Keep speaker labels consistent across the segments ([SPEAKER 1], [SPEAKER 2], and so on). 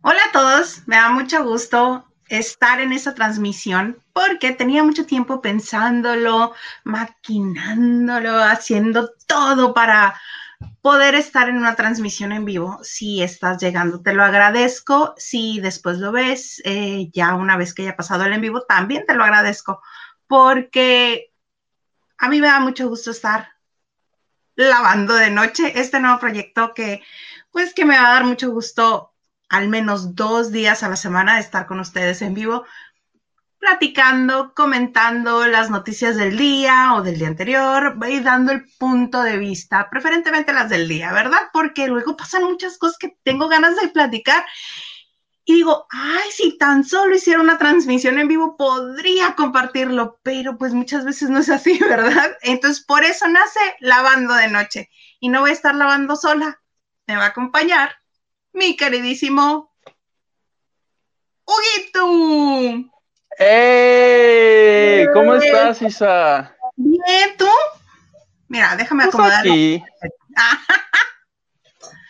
[SPEAKER 1] Hola a todos, me da mucho gusto estar en esta transmisión porque tenía mucho tiempo pensándolo, maquinándolo, haciendo todo para poder estar en una transmisión en vivo. Si estás llegando, te lo agradezco. Si después lo ves, eh, ya una vez que haya pasado el en vivo, también te lo agradezco porque a mí me da mucho gusto estar lavando de noche este nuevo proyecto que pues que me va a dar mucho gusto al menos dos días a la semana de estar con ustedes en vivo, platicando, comentando las noticias del día o del día anterior y dando el punto de vista, preferentemente las del día, ¿verdad? Porque luego pasan muchas cosas que tengo ganas de platicar y digo, ay, si tan solo hiciera una transmisión en vivo, podría compartirlo, pero pues muchas veces no es así, ¿verdad? Entonces, por eso nace lavando de noche. Y no voy a estar lavando sola, me va a acompañar mi queridísimo Huguito.
[SPEAKER 2] ¡Hey! ¿Cómo estás, Isa?
[SPEAKER 1] Bien, ¿tú? Mira, déjame pues acomodar.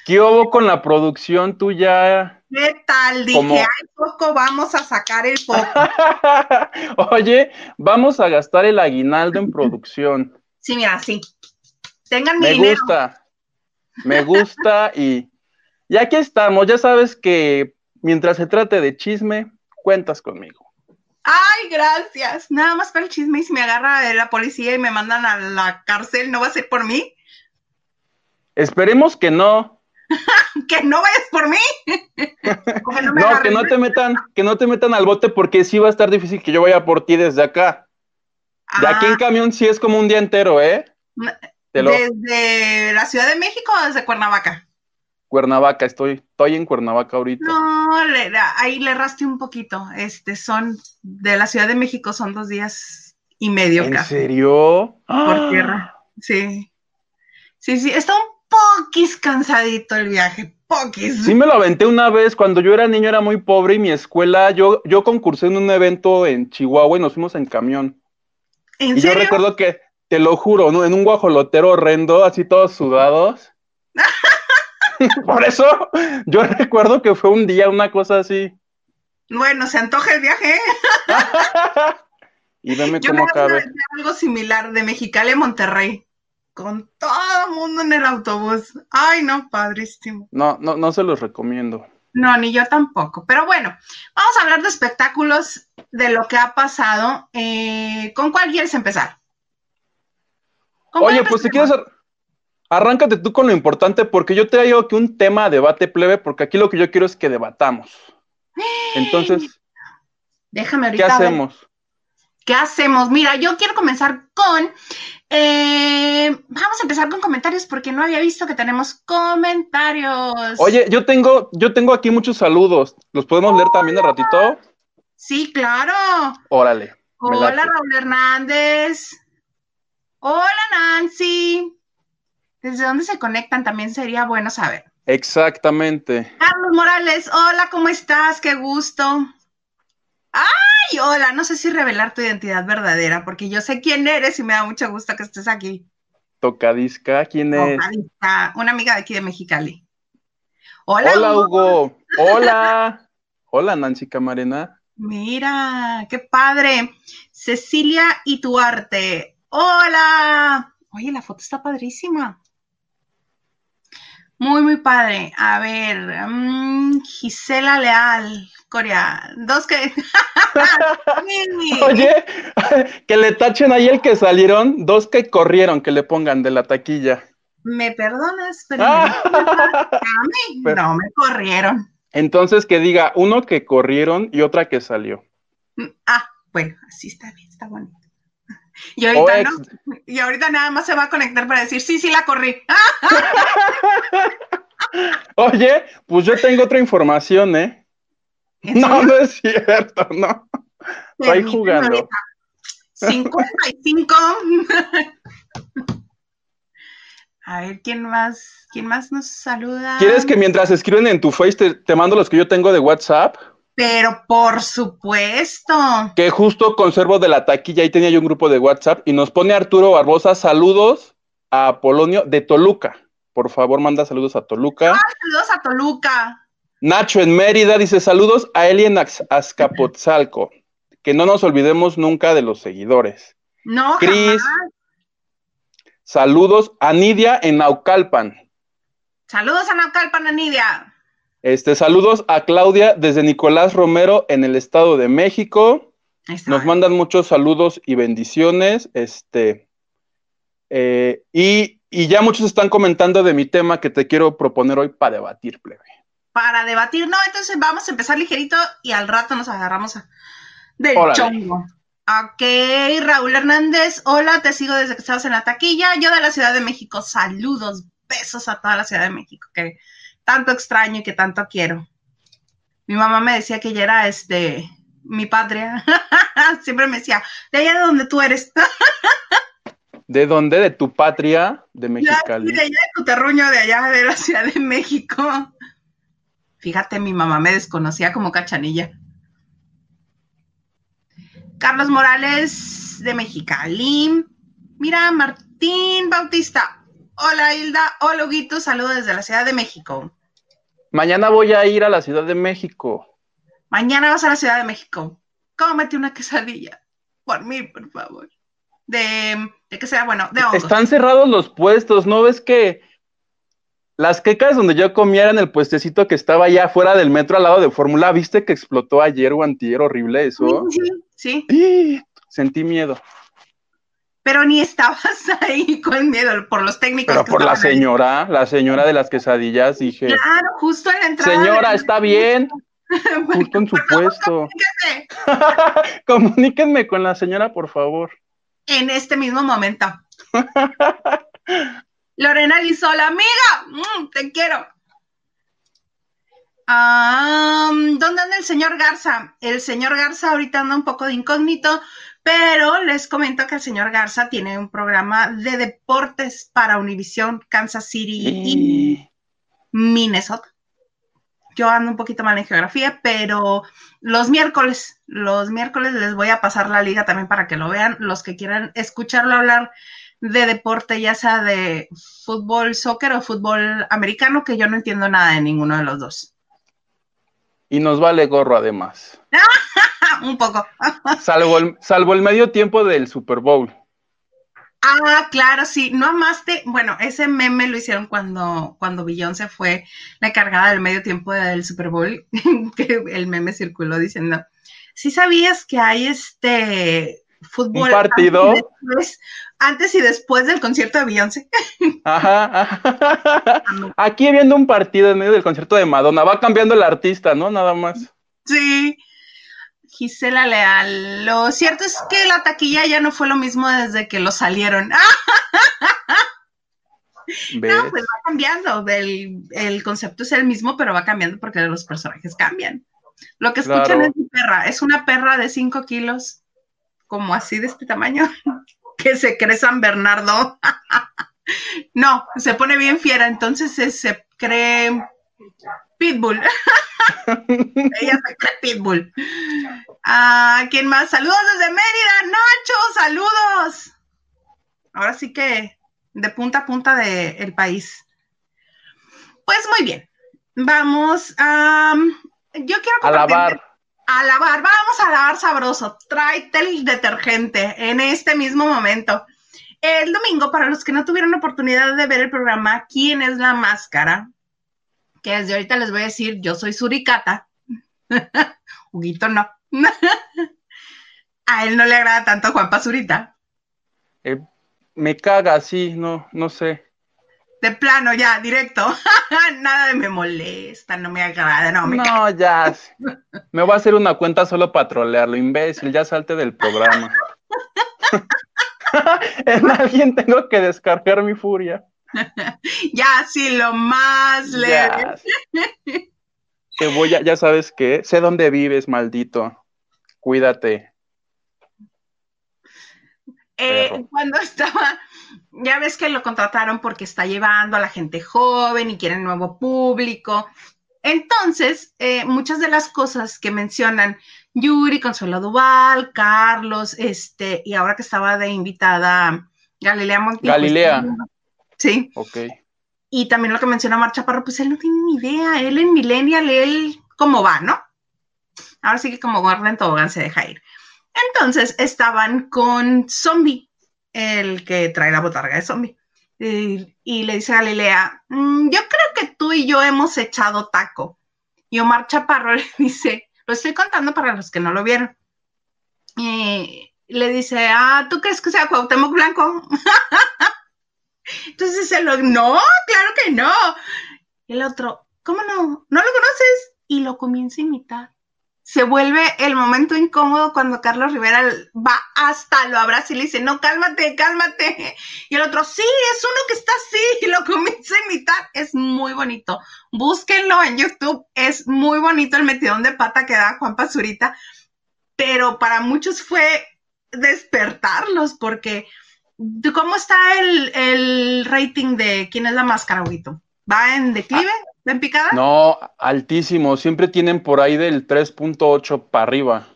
[SPEAKER 2] ¿Qué hubo con la producción tuya?
[SPEAKER 1] ¿Qué tal? Dije, ay, poco vamos a sacar el poco.
[SPEAKER 2] Oye, vamos a gastar el aguinaldo en producción.
[SPEAKER 1] Sí, mira, sí. Tengan mi
[SPEAKER 2] Me gusta. Me gusta y y aquí estamos, ya sabes que mientras se trate de chisme, cuentas conmigo.
[SPEAKER 1] Ay, gracias. Nada más para el chisme y si me agarra la policía y me mandan a la cárcel, ¿no va a ser por mí?
[SPEAKER 2] Esperemos que no.
[SPEAKER 1] que no vayas por mí.
[SPEAKER 2] no, que no te metan, que no te metan al bote porque sí va a estar difícil que yo vaya por ti desde acá. De aquí en ah. camión sí es como un día entero, ¿eh?
[SPEAKER 1] ¿Desde la Ciudad de México o desde Cuernavaca?
[SPEAKER 2] Cuernavaca, estoy, estoy en Cuernavaca ahorita.
[SPEAKER 1] No, le, ahí le rasté un poquito. Este, son, de la Ciudad de México son dos días y medio
[SPEAKER 2] ¿En serio?
[SPEAKER 1] Por ¡Ah! tierra, sí. Sí, sí, está un poquis cansadito el viaje, poquis.
[SPEAKER 2] Sí me lo aventé una vez, cuando yo era niño era muy pobre y mi escuela, yo, yo concursé en un evento en Chihuahua y nos fuimos en camión.
[SPEAKER 1] ¿En
[SPEAKER 2] y yo recuerdo que, te lo juro, ¿no? en un guajolotero horrendo, así todos sudados. Por eso yo recuerdo que fue un día una cosa así.
[SPEAKER 1] Bueno, se antoja el viaje.
[SPEAKER 2] y veme cómo cabe.
[SPEAKER 1] Algo similar de Mexicali a Monterrey. Con todo el mundo en el autobús. Ay, no, padrísimo.
[SPEAKER 2] No, no, no se los recomiendo.
[SPEAKER 1] No, ni yo tampoco. Pero bueno, vamos a hablar de espectáculos, de lo que ha pasado. Eh, ¿Con cuál quieres empezar?
[SPEAKER 2] Oye, pues si quieres Arráncate tú con lo importante porque yo traigo aquí un tema a debate plebe porque aquí lo que yo quiero es que debatamos. Entonces,
[SPEAKER 1] déjame
[SPEAKER 2] ¿Qué hacemos?
[SPEAKER 1] ¿Qué hacemos? Mira, yo quiero comenzar con eh, vamos a empezar con comentarios porque no había visto que tenemos comentarios.
[SPEAKER 2] Oye, yo tengo, yo tengo aquí muchos saludos. ¿Los podemos leer también de ratito?
[SPEAKER 1] Sí, claro.
[SPEAKER 2] Órale.
[SPEAKER 1] Hola, Raúl Hernández. Hola, Nancy. ¿Desde dónde se conectan? También sería bueno saber.
[SPEAKER 2] Exactamente.
[SPEAKER 1] Carlos Morales, hola, ¿cómo estás? Qué gusto. Ay, hola, no sé si revelar tu identidad verdadera, porque yo sé quién eres y me da mucho gusto que estés aquí.
[SPEAKER 2] Tocadisca, ¿quién es?
[SPEAKER 1] Tocadisca, una amiga de aquí de Mexicali. Hola,
[SPEAKER 2] hola Hugo. Hola. hola, Nancy Camarena.
[SPEAKER 1] Mira, qué padre. Cecilia Ituarte. Hola. Oye, la foto está padrísima. Muy, muy padre. A ver, mm, Gisela Leal, Corea. Dos que.
[SPEAKER 2] Oye, que le tachen ahí el que salieron, dos que corrieron, que le pongan de la taquilla.
[SPEAKER 1] ¿Me perdonas? Pero ah. no me corrieron.
[SPEAKER 2] Entonces que diga uno que corrieron y otra que salió.
[SPEAKER 1] Mm, ah, bueno, así está bien, está bonito. Y ahorita, y ahorita nada más se va a conectar para decir, sí, sí, la corrí.
[SPEAKER 2] Oye, pues yo tengo otra información, ¿eh? No, no es cierto, no. Estoy jugando.
[SPEAKER 1] 55. A ver, ¿quién más? ¿Quién más nos saluda?
[SPEAKER 2] ¿Quieres que mientras escriben en tu Face te, te mando los que yo tengo de WhatsApp?
[SPEAKER 1] Pero por supuesto.
[SPEAKER 2] Que justo conservo de la taquilla, ahí tenía yo un grupo de WhatsApp y nos pone Arturo Barbosa, saludos a Polonio de Toluca. Por favor, manda saludos a Toluca.
[SPEAKER 1] saludos a Toluca.
[SPEAKER 2] Nacho en Mérida dice saludos a Eli en Azcapotzalco. Que no nos olvidemos nunca de los seguidores.
[SPEAKER 1] No,
[SPEAKER 2] Cris, saludos a Nidia en Naucalpan.
[SPEAKER 1] Saludos a Naucalpan, a Nidia.
[SPEAKER 2] Este, saludos a Claudia desde Nicolás Romero en el Estado de México. Nos mandan muchos saludos y bendiciones. Este, eh, y, y, ya muchos están comentando de mi tema que te quiero proponer hoy para debatir, plebe
[SPEAKER 1] para debatir. No, entonces vamos a empezar ligerito y al rato nos agarramos a, del chongo. Ok, Raúl Hernández, hola, te sigo desde que estabas en la taquilla. Yo de la Ciudad de México, saludos, besos a toda la Ciudad de México, que tanto extraño y que tanto quiero. Mi mamá me decía que ella era este, mi patria. Siempre me decía, de allá de donde tú eres.
[SPEAKER 2] ¿De dónde? ¿De tu patria? De Mexicali.
[SPEAKER 1] de allá de tu terruño, de allá de la Ciudad de México. Fíjate, mi mamá me desconocía como cachanilla. Carlos Morales de Mexicali. Mira, Martín Bautista. Hola, Hilda. Hola, Huguito. Saludos desde la Ciudad de México.
[SPEAKER 2] Mañana voy a ir a la Ciudad de México.
[SPEAKER 1] Mañana vas a la Ciudad de México. Cómete una quesadilla. Por mí, por favor. De, de que sea bueno, de hongos.
[SPEAKER 2] Están cerrados los puestos, ¿no ves que las quecas donde yo comía eran el puestecito que estaba allá fuera del metro al lado de Fórmula. ¿Viste que explotó ayer o antier? Horrible eso.
[SPEAKER 1] Sí, sí.
[SPEAKER 2] Sentí miedo.
[SPEAKER 1] Pero ni estabas ahí con miedo por los técnicos.
[SPEAKER 2] Pero por la señora, la señora de las quesadillas, dije.
[SPEAKER 1] Claro, justo en la entrada.
[SPEAKER 2] Señora, está bien. justo en su puesto. Comuníquenme con la señora, por favor.
[SPEAKER 1] En este mismo momento. Lorena Lizola, amiga, mm, te quiero. ¿Dónde anda el señor Garza? El señor Garza ahorita anda un poco de incógnito, pero les comento que el señor Garza tiene un programa de deportes para Univision, Kansas City y Minnesota. Yo ando un poquito mal en geografía, pero los miércoles, los miércoles les voy a pasar la liga también para que lo vean. Los que quieran escucharlo hablar de deporte, ya sea de fútbol, soccer o fútbol americano, que yo no entiendo nada de ninguno de los dos.
[SPEAKER 2] Y nos vale gorro además.
[SPEAKER 1] Un poco.
[SPEAKER 2] salvo, el, salvo el medio tiempo del Super Bowl.
[SPEAKER 1] Ah, claro, sí. No amaste. Bueno, ese meme lo hicieron cuando, cuando Beyoncé fue la encargada del medio tiempo del Super Bowl, que el meme circuló diciendo, ¿sí sabías que hay este fútbol?
[SPEAKER 2] Un partido
[SPEAKER 1] antes y después del concierto de Beyoncé.
[SPEAKER 2] Ajá, Aquí viendo un partido en medio del concierto de Madonna, va cambiando el artista, ¿no? Nada más.
[SPEAKER 1] Sí. Gisela Leal. Lo cierto es que la taquilla ya no fue lo mismo desde que lo salieron. No, pues va cambiando. El, concepto es el mismo, pero va cambiando porque los personajes cambian. Lo que escuchan es mi perra. Es una perra de 5 kilos, como así de este tamaño que se cree San Bernardo. no, se pone bien fiera, entonces se, cree Pitbull. Ella se cree Pitbull. Ah, ¿Quién más? Saludos desde Mérida, Nacho, saludos. Ahora sí que de punta a punta del país. Pues muy bien. Vamos a. yo quiero
[SPEAKER 2] a lavar
[SPEAKER 1] a lavar, vamos a lavar sabroso, tráete el detergente en este mismo momento. El domingo, para los que no tuvieron oportunidad de ver el programa ¿Quién es la máscara? Que desde ahorita les voy a decir, yo soy Suricata. Huguito no. a él no le agrada tanto Juan Pazurita.
[SPEAKER 2] Eh, me caga, sí, no, no sé
[SPEAKER 1] de plano, ya, directo. Nada de me molesta, no me agrada, no me.
[SPEAKER 2] No, ya. Me voy a hacer una cuenta solo para trolearlo, imbécil, ya salte del programa. en alguien tengo que descargar mi furia.
[SPEAKER 1] ya, sí, lo más leve.
[SPEAKER 2] Te voy a, ya sabes que sé dónde vives, maldito. Cuídate.
[SPEAKER 1] Eh, cuando estaba ya ves que lo contrataron porque está llevando a la gente joven y quiere nuevo público. Entonces, eh, muchas de las cosas que mencionan Yuri, Consuelo Duval, Carlos, este, y ahora que estaba de invitada Galilea Montijo.
[SPEAKER 2] Galilea.
[SPEAKER 1] Sí.
[SPEAKER 2] Ok.
[SPEAKER 1] y también lo que menciona Marcha Parro, pues él no tiene ni idea, él en Millennial, él cómo va, ¿no? Ahora sí que como guarda en tobogán se deja ir. Entonces estaban con Zombie, el que trae la botarga de Zombie. Y, le dice a Galilea, mm, yo creo que tú y yo hemos echado taco. Y Omar Chaparro le dice, lo estoy contando para los que no lo vieron. Y le dice, ah, ¿tú crees que sea Cuauhtémoc Blanco? Entonces se lo, no, claro que no. El otro, ¿cómo no? ¿No lo conoces? Y lo comienza a imitar se vuelve el momento incómodo cuando Carlos Rivera va hasta lo abraza y le dice, no, cálmate, cálmate. Y el otro, sí, es uno que está así y lo comienza a imitar. Es muy bonito. Búsquenlo en YouTube. Es muy bonito el metidón de pata que da Juan Pazurita. Pero para muchos fue despertarlos porque ¿cómo está el, el rating de quién es la máscara, Huito? ¿Va en declive? ¿Ven picada?
[SPEAKER 2] No, altísimo. Siempre tienen por ahí del 3.8 para arriba.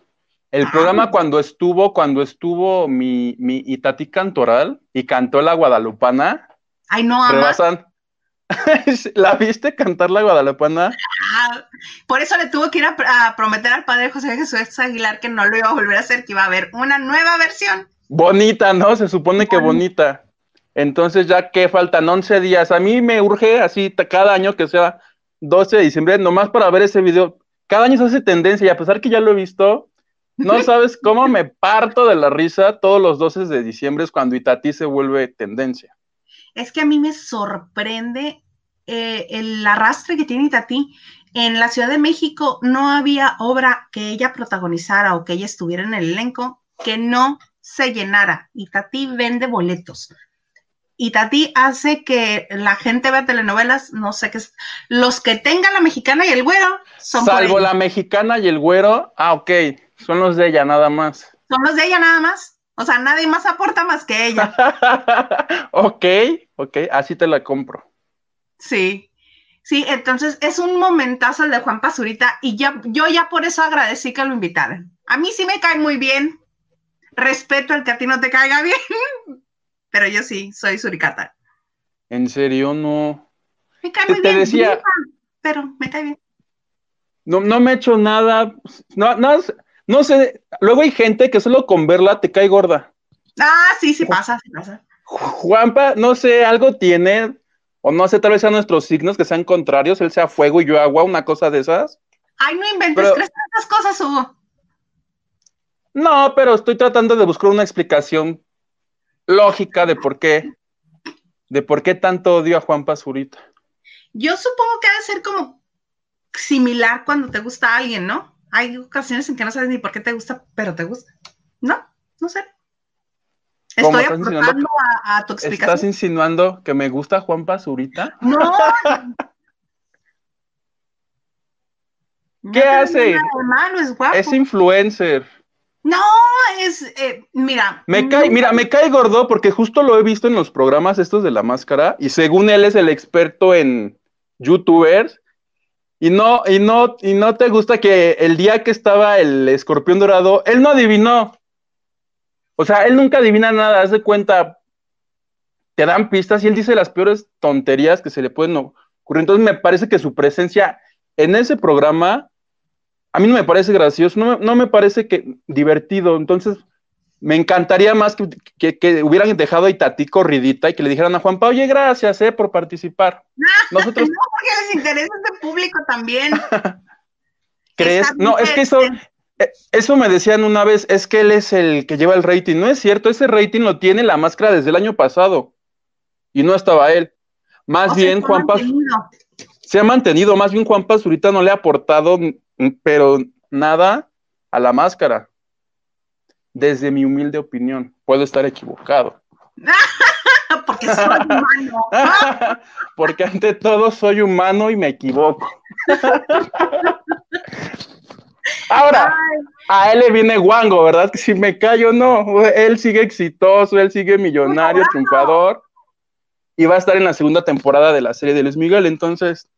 [SPEAKER 2] El ah. programa cuando estuvo, cuando estuvo mi, mi Itati Cantoral y cantó la Guadalupana.
[SPEAKER 1] Ay, no,
[SPEAKER 2] rebasan. ¿La viste cantar la Guadalupana?
[SPEAKER 1] Ah, por eso le tuvo que ir a, prometer al padre José Jesús Aguilar que no lo iba a volver a hacer, que iba a haber una nueva versión.
[SPEAKER 2] Bonita, ¿no? Se supone que bonita. Entonces, ya que faltan 11 días, a mí me urge así cada año que sea 12 de diciembre, nomás para ver ese video. Cada año se hace tendencia y a pesar que ya lo he visto, no sabes cómo me parto de la risa todos los 12 de diciembre es cuando Itatí se vuelve tendencia.
[SPEAKER 1] Es que a mí me sorprende eh, el arrastre que tiene Itatí. En la Ciudad de México no había obra que ella protagonizara o que ella estuviera en el elenco que no se llenara. Itatí vende boletos y Tati hace que la gente vea telenovelas, no sé qué es, los que tengan la mexicana y el güero
[SPEAKER 2] son Salvo la mexicana y el güero, ah, ok, son los de ella nada más.
[SPEAKER 1] Son los de ella nada más. O sea, nadie más aporta más que ella.
[SPEAKER 2] ok, ok, así te la compro.
[SPEAKER 1] Sí, sí, entonces es un momentazo el de Juan Pazurita y ya, yo ya por eso agradecí que lo invitaran. A mí sí me cae muy bien. Respeto al que a ti no te caiga bien, pero yo sí, soy suricata.
[SPEAKER 2] ¿En serio? No.
[SPEAKER 1] Me cae muy te bien, decía... pero me cae bien.
[SPEAKER 2] No, no me he hecho nada, no, no, no sé, luego hay gente que solo con verla te cae gorda.
[SPEAKER 1] Ah, sí, sí pasa, sí pasa.
[SPEAKER 2] Juanpa, no sé, algo tiene, o no sé, tal vez sean nuestros signos que sean contrarios, él sea fuego y yo agua, una cosa de esas.
[SPEAKER 1] Ay, no inventes, tres tantas cosas, Hugo?
[SPEAKER 2] No, pero estoy tratando de buscar una explicación lógica de por qué, de por qué tanto odio a Juan Pazurita.
[SPEAKER 1] Yo supongo que debe ser como similar cuando te gusta a alguien, ¿no? Hay ocasiones en que no sabes ni por qué te gusta, pero te gusta. ¿No? No sé. Estoy aportando a, tu explicación.
[SPEAKER 2] ¿Estás insinuando que me gusta Juan Pazurita?
[SPEAKER 1] No.
[SPEAKER 2] ¿Qué hace? es influencer.
[SPEAKER 1] No, es, eh, mira.
[SPEAKER 2] Me cae, mira, me cae gordo porque justo lo he visto en los programas estos de la máscara y según él es el experto en youtubers y no, y no, y no te gusta que el día que estaba el escorpión dorado, él no adivinó. O sea, él nunca adivina nada, haz de cuenta, te dan pistas y él dice las peores tonterías que se le pueden ocurrir. Entonces me parece que su presencia en ese programa a mí no me parece gracioso, no me, parece que divertido. Entonces, me encantaría más que, hubieran dejado a Itatí corridita y que le dijeran a Juan Pablo, oye, gracias eh, por participar.
[SPEAKER 1] Nosotros... no, porque les interesa este público también.
[SPEAKER 2] ¿Crees? No, es que eso, eh, eso me decían una vez, es que él es el que lleva el rating. No es cierto, ese rating lo tiene la máscara desde el año pasado y no estaba él. Más bien, Juan Paz se ha mantenido, más bien Juan Pazurita no le ha aportado pero nada a la máscara. Desde mi humilde opinión, puedo estar equivocado.
[SPEAKER 1] Porque soy humano.
[SPEAKER 2] Porque ante todo soy humano y me equivoco. Ahora, a él le viene guango, ¿verdad? Que si me callo, no. Él sigue exitoso, él sigue millonario, triunfador. Y va a estar en la segunda temporada de la serie de Luis Miguel. Entonces,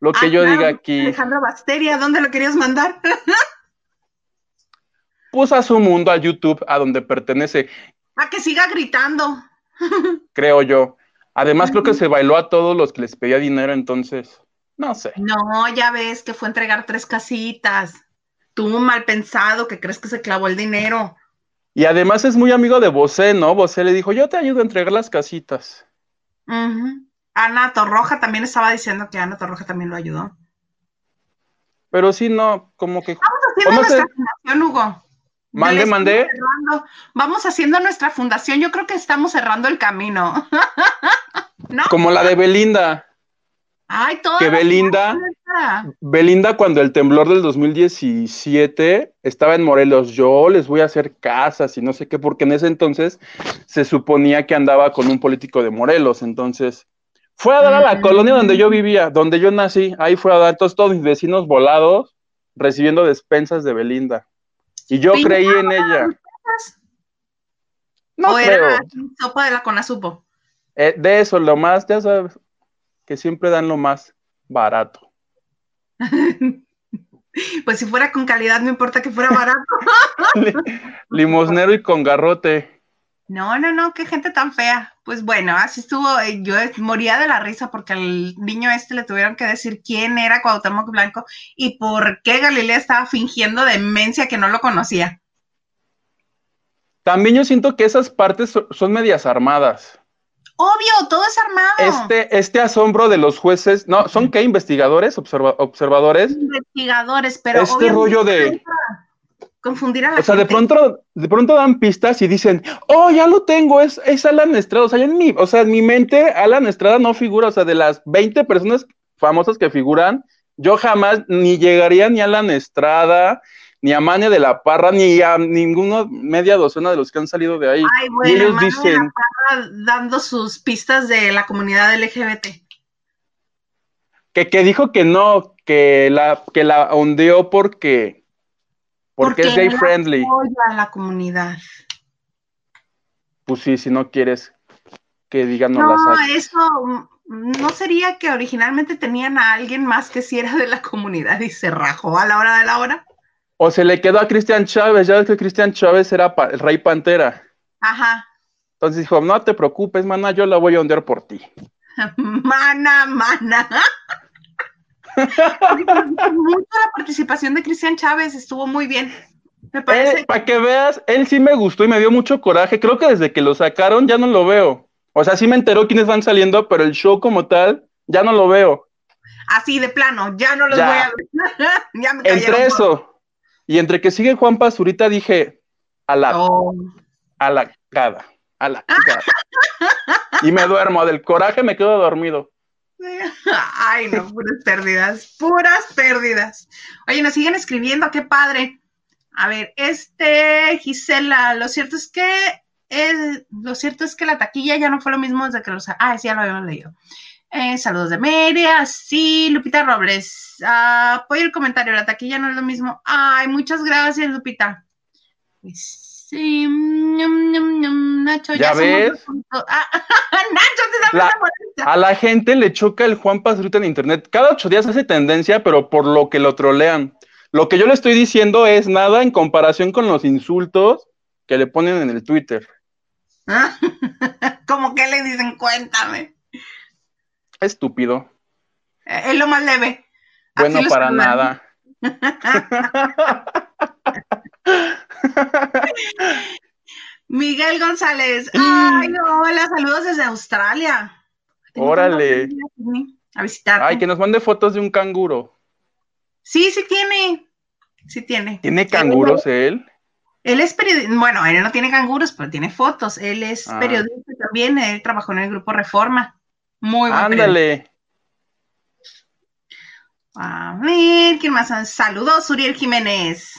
[SPEAKER 2] lo que ah, yo diga aquí.
[SPEAKER 1] Alejandra Basteria, ¿dónde lo querías mandar?
[SPEAKER 2] Puso a su mundo, a YouTube, a donde pertenece.
[SPEAKER 1] A que siga gritando.
[SPEAKER 2] creo yo. Además, creo que se bailó a todos los que les pedía dinero, entonces, no sé.
[SPEAKER 1] No, ya ves que fue a entregar tres casitas. Tú, mal pensado, que crees que se clavó el dinero.
[SPEAKER 2] Y además es muy amigo de Bosé, ¿no? Bosé le dijo, yo te ayudo a entregar las casitas.
[SPEAKER 1] Ana Torroja también estaba diciendo que Ana Torroja también lo ayudó.
[SPEAKER 2] Pero sí, no, como que...
[SPEAKER 1] Vamos haciendo nuestra fundación, Hugo.
[SPEAKER 2] Mande, mande.
[SPEAKER 1] Vamos haciendo nuestra fundación. Yo creo que estamos cerrando el camino.
[SPEAKER 2] Como la de Belinda.
[SPEAKER 1] Ay, todo.
[SPEAKER 2] Que Belinda, Belinda cuando el temblor del 2017 estaba en Morelos, yo les voy a hacer casas y no sé qué, porque en ese entonces se suponía que andaba con un político de Morelos, entonces fue a dar a la colonia donde yo vivía, donde yo nací, ahí fue a dar, entonces todos mis vecinos volados recibiendo despensas de Belinda. Y yo creí en ella.
[SPEAKER 1] No ¿O era sopa de la Conasupo?
[SPEAKER 2] Eh, de eso, lo más, ya sabes, que siempre dan lo más barato.
[SPEAKER 1] pues si fuera con calidad, no importa que fuera barato.
[SPEAKER 2] Limosnero y con garrote.
[SPEAKER 1] No, no, no, qué gente tan fea. Pues bueno, así estuvo. Eh, yo moría de la risa porque al niño este le tuvieron que decir quién era Cuauhtémoc Blanco y por qué Galilea estaba fingiendo demencia que no lo conocía.
[SPEAKER 2] También yo siento que esas partes son medias armadas.
[SPEAKER 1] Obvio, todo es armado.
[SPEAKER 2] Este, este asombro de los jueces, no, ¿son qué? ¿Investigadores? observadores.
[SPEAKER 1] Investigadores, pero.
[SPEAKER 2] Este rollo de.
[SPEAKER 1] Confundir a la
[SPEAKER 2] O sea, de pronto, de pronto dan pistas y dicen, oh, ya lo tengo, es, es Alan Estrada. O sea, en mi, o sea, en mi mente, Alan Estrada no figura. O sea, de las 20 personas famosas que figuran, yo jamás ni llegaría ni a Alan Estrada, ni a Mania de la Parra, ni a ninguna media docena de los que han salido de ahí.
[SPEAKER 1] Ay, bueno, y ellos dicen. De la Parra dando sus pistas de la comunidad LGBT.
[SPEAKER 2] Que, que dijo que no, que la, que la hundió porque, porque, es gay friendly.
[SPEAKER 1] Apoya a la comunidad.
[SPEAKER 2] Pues sí, si no quieres que digan no,
[SPEAKER 1] no eso no sería que originalmente tenían a alguien más que si era de la comunidad y se rajó a la hora de la hora.
[SPEAKER 2] O se le quedó a Cristian Chávez, ya ves que Cristian Chávez era el rey pantera.
[SPEAKER 1] Ajá.
[SPEAKER 2] Entonces dijo, no te preocupes, mana, yo la voy a ondear por ti.
[SPEAKER 1] mana, mana. La participación de Cristian Chávez, estuvo muy bien. Me parece.
[SPEAKER 2] Eh, para que veas, él sí me gustó y me dio mucho coraje. Creo que desde que lo sacaron ya no lo veo. O sea, sí me enteró quiénes van saliendo, pero el show como tal, ya no lo veo.
[SPEAKER 1] Así de plano, ya no los voy a ver.
[SPEAKER 2] ya me Entre eso, y entre que sigue Juan Pazurita dije, a la, a la cada, a la cada. y me duermo, del coraje me quedo dormido.
[SPEAKER 1] Ay, no, puras pérdidas, puras pérdidas. Oye, nos siguen escribiendo, qué padre. A ver, este, Gisela, lo cierto es que, lo cierto es que la taquilla ya no fue lo mismo desde que los... Ah, sí, ya lo habíamos leído. Eh, saludos de Media, sí, Lupita Robles. Uh, apoyo el comentario, la taquilla no es lo mismo. Ay, muchas gracias, Lupita. Sí, Nacho,
[SPEAKER 2] ya, ves.
[SPEAKER 1] Ah, Nacho, te da
[SPEAKER 2] A la gente le choca el Juan Pazurita en internet. Cada ocho días hace tendencia, pero por lo que lo trolean. Lo que yo le estoy diciendo es nada en comparación con los insultos que le ponen en el Twitter.
[SPEAKER 1] ¿Cómo que le dicen? Cuéntame.
[SPEAKER 2] Estúpido.
[SPEAKER 1] Es lo más leve.
[SPEAKER 2] Bueno, para nada.
[SPEAKER 1] Miguel González. Ay, hola, saludos desde Australia.
[SPEAKER 2] Órale.
[SPEAKER 1] A visitar.
[SPEAKER 2] Ay, que nos mande fotos de un canguro.
[SPEAKER 1] Sí, sí tiene. Sí tiene.
[SPEAKER 2] ¿Tiene canguros él?
[SPEAKER 1] Él es periodista, bueno, él no tiene canguros, pero tiene fotos. Él es ah. periodista también, él trabajó en el grupo Reforma. Muy
[SPEAKER 2] bueno. Ándale.
[SPEAKER 1] A ver, ¿quién más? Saludos, Uriel Jiménez.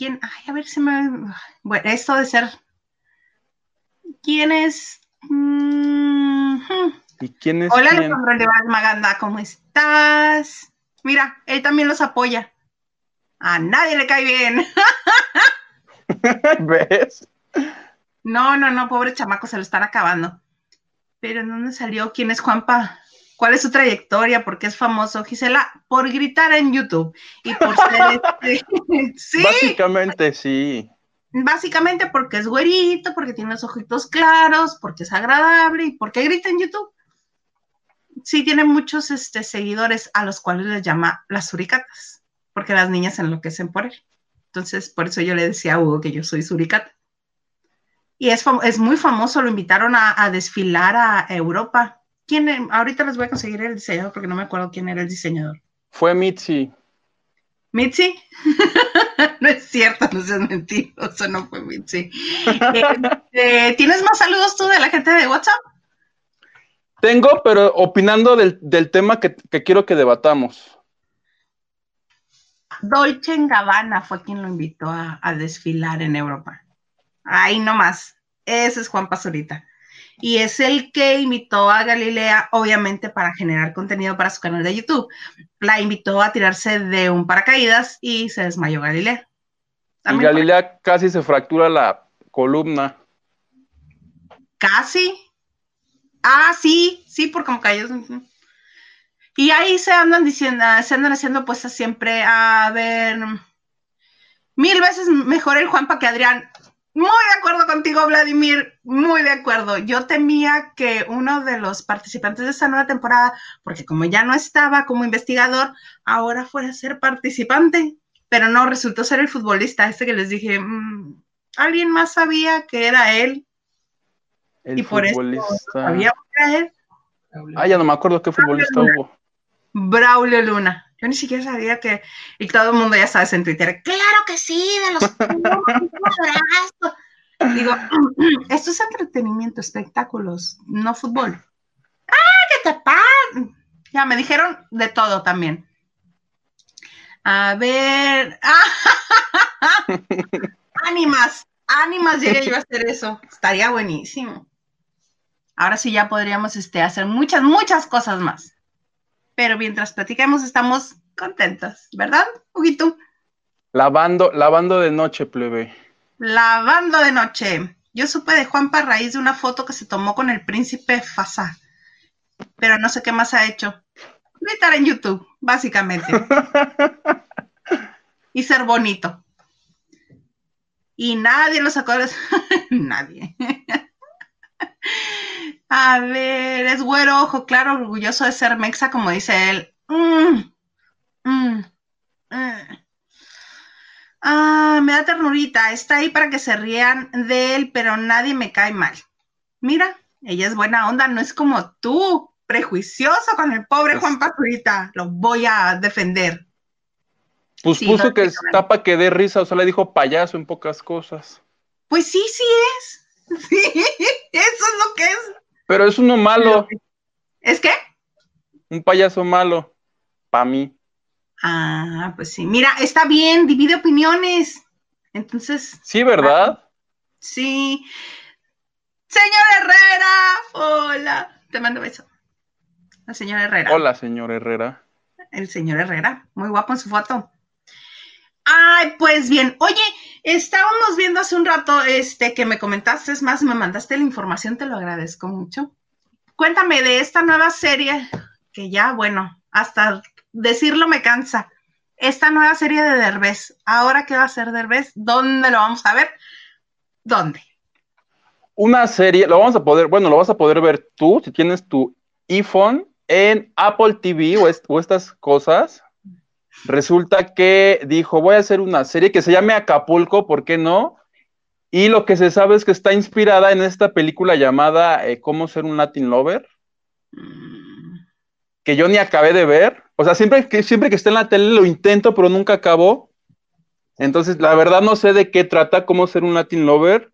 [SPEAKER 1] ¿Quién? Ay, a ver si me. Bueno, esto de ser. ¿Quién es?
[SPEAKER 2] ¿Y quién es?
[SPEAKER 1] Hola, Alejandro Levar Maganda, ¿cómo estás? Mira, él también los apoya. A nadie le cae bien.
[SPEAKER 2] ¿Ves?
[SPEAKER 1] No, no, no, pobre chamaco, se lo están acabando. Pero ¿dónde salió? ¿Quién es Juanpa? ¿Cuál es su trayectoria? ¿Por qué es famoso? Gisela, por gritar en YouTube y por ser este...
[SPEAKER 2] sí. Básicamente sí.
[SPEAKER 1] básicamente porque es güerito, porque tiene los ojitos claros, porque es agradable y porque grita en YouTube. Sí, tiene muchos este, seguidores a los cuales les llama las suricatas, porque las niñas enloquecen por él. Entonces, por eso yo le decía a Hugo que yo soy suricata. Y es, es muy famoso, lo invitaron a, desfilar a Europa. ¿Quién, ahorita les voy a conseguir el diseñador porque no me acuerdo quién era el diseñador.
[SPEAKER 2] Fue Mitzi.
[SPEAKER 1] ¿Mitzi? no es cierto, no seas mentiroso, no fue Mitzi. Eh, ¿Tienes más saludos tú de la gente de WhatsApp?
[SPEAKER 2] Tengo, pero opinando del, tema que, quiero que debatamos.
[SPEAKER 1] Dolce Gabbana fue quien lo invitó a, desfilar en Europa. Ahí nomás. Ese es Juan Pazurita. Y es el que invitó a Galilea, obviamente, para generar contenido para su canal de YouTube. La invitó a tirarse de un paracaídas y se desmayó Galilea.
[SPEAKER 2] y Galilea casi se fractura la columna.
[SPEAKER 1] Casi. Ah, sí, sí, por como cayó. Y ahí se andan diciendo, se andan haciendo pues siempre, a ver, mil veces mejor el Juanpa que Adrián. Muy de acuerdo contigo, Vladimir, muy de acuerdo. Yo temía que uno de los participantes de esta nueva temporada, porque como ya no estaba como investigador, ahora fuera a ser participante, pero no, resultó ser el futbolista, este que les dije, mm, alguien más sabía que era él.
[SPEAKER 2] El y por futbolista. eso sabía que era él. Ah, ya no me acuerdo qué futbolista hubo.
[SPEAKER 1] Braulio Luna. Yo ni siquiera sabía que, y todo el mundo ya sabe en Twitter, claro que sí, de los Digo, esto es entretenimiento, espectáculos, no fútbol. ¡Ah, qué te pasa! Ya me dijeron de todo también. A ver. ánimas, ánimas llegué yo a hacer eso. Estaría buenísimo. Ahora sí ya podríamos este, hacer muchas, muchas cosas más pero mientras platicamos estamos contentos, ¿verdad, Huguito?
[SPEAKER 2] Lavando, lavando de noche, plebe.
[SPEAKER 1] Lavando de noche. Yo supe de Juanpa a raíz de una foto que se tomó con el príncipe Fasa, pero no sé qué más ha hecho. Gritar en YouTube, básicamente. y ser bonito. Y nadie lo sacó. nadie. A ver, es güero, ojo claro, orgulloso de ser mexa, como dice él. Mm, mm, mm. Ah, me da ternurita. Está ahí para que se rían de él, pero nadie me cae mal. Mira, ella es buena onda, no es como tú, prejuicioso con el pobre pues Juan Pazurita. Lo voy a defender.
[SPEAKER 2] Pues puso que está para que dé risa, o sea, le dijo payaso en pocas cosas.
[SPEAKER 1] Pues sí, sí es. Sí, eso es lo que es.
[SPEAKER 2] Pero es uno malo.
[SPEAKER 1] ¿Es qué?
[SPEAKER 2] Un payaso malo. Para mí.
[SPEAKER 1] Ah, pues sí. Mira, está bien, divide opiniones. Entonces.
[SPEAKER 2] Sí, ¿verdad?
[SPEAKER 1] Sí. Señor Herrera, hola. Te mando beso. La señora Herrera.
[SPEAKER 2] Hola, señor Herrera.
[SPEAKER 1] El señor Herrera, muy guapo en su foto. Ay, pues bien. Oye, estábamos viendo hace un rato este que me comentaste, es más, me mandaste la información, te lo agradezco mucho. Cuéntame de esta nueva serie que ya, bueno, hasta decirlo me cansa. Esta nueva serie de Derbez. Ahora qué va a ser Derbez, ¿dónde lo vamos a ver? ¿Dónde?
[SPEAKER 2] Una serie, lo vamos a poder, bueno, lo vas a poder ver tú si tienes tu iPhone en Apple TV o estas cosas resulta que dijo, voy a hacer una serie que se llame Acapulco, ¿por qué no? Y lo que se sabe es que está inspirada en esta película llamada eh, ¿Cómo ser un Latin Lover? Que yo ni acabé de ver. O sea, siempre que, siempre que está en la tele lo intento, pero nunca acabó. Entonces, la verdad no sé de qué trata Cómo ser un Latin Lover.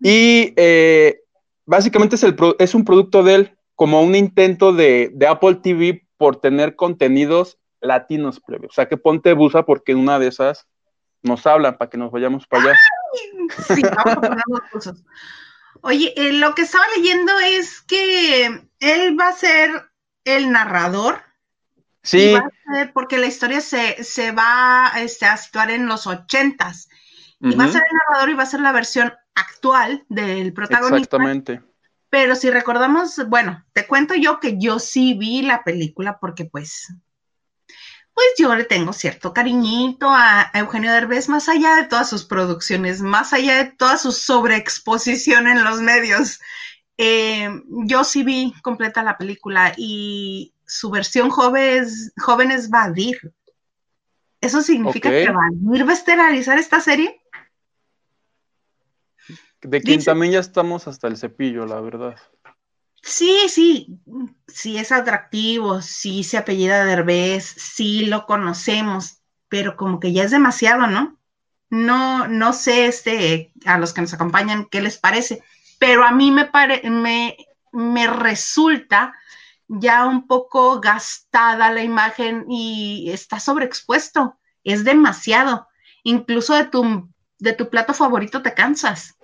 [SPEAKER 2] Y eh, básicamente es, el es un producto de él, como un intento de, de Apple TV por tener contenidos latinos, plebe. O sea, que ponte busa porque una de esas nos hablan para que nos vayamos para allá. Sí,
[SPEAKER 1] vamos a Oye, eh, lo que estaba leyendo es que él va a ser el narrador.
[SPEAKER 2] Sí.
[SPEAKER 1] porque la historia se, se va este, a situar en los ochentas. Y va a ser el narrador y va a ser la versión actual del protagonista.
[SPEAKER 2] Exactamente.
[SPEAKER 1] Pero si recordamos, bueno, te cuento yo que yo sí vi la película porque pues pues yo le tengo cierto cariñito a, Eugenio Derbez, más allá de todas sus producciones, más allá de toda su sobreexposición en los medios. Eh, yo sí vi completa la película y su versión joven es, joven es Badir. ¿Eso significa que Badir va a estelarizar esta serie?
[SPEAKER 2] De quien también ya estamos hasta el cepillo, la verdad.
[SPEAKER 1] Sí, sí, sí es atractivo, sí se apellida Derbez, sí lo conocemos, pero como que ya es demasiado, ¿no? No, no sé este, a los que nos acompañan qué les parece, pero a mí me, pare, me, me resulta ya un poco gastada la imagen y está sobreexpuesto, es demasiado. Incluso de tu, de tu plato favorito te cansas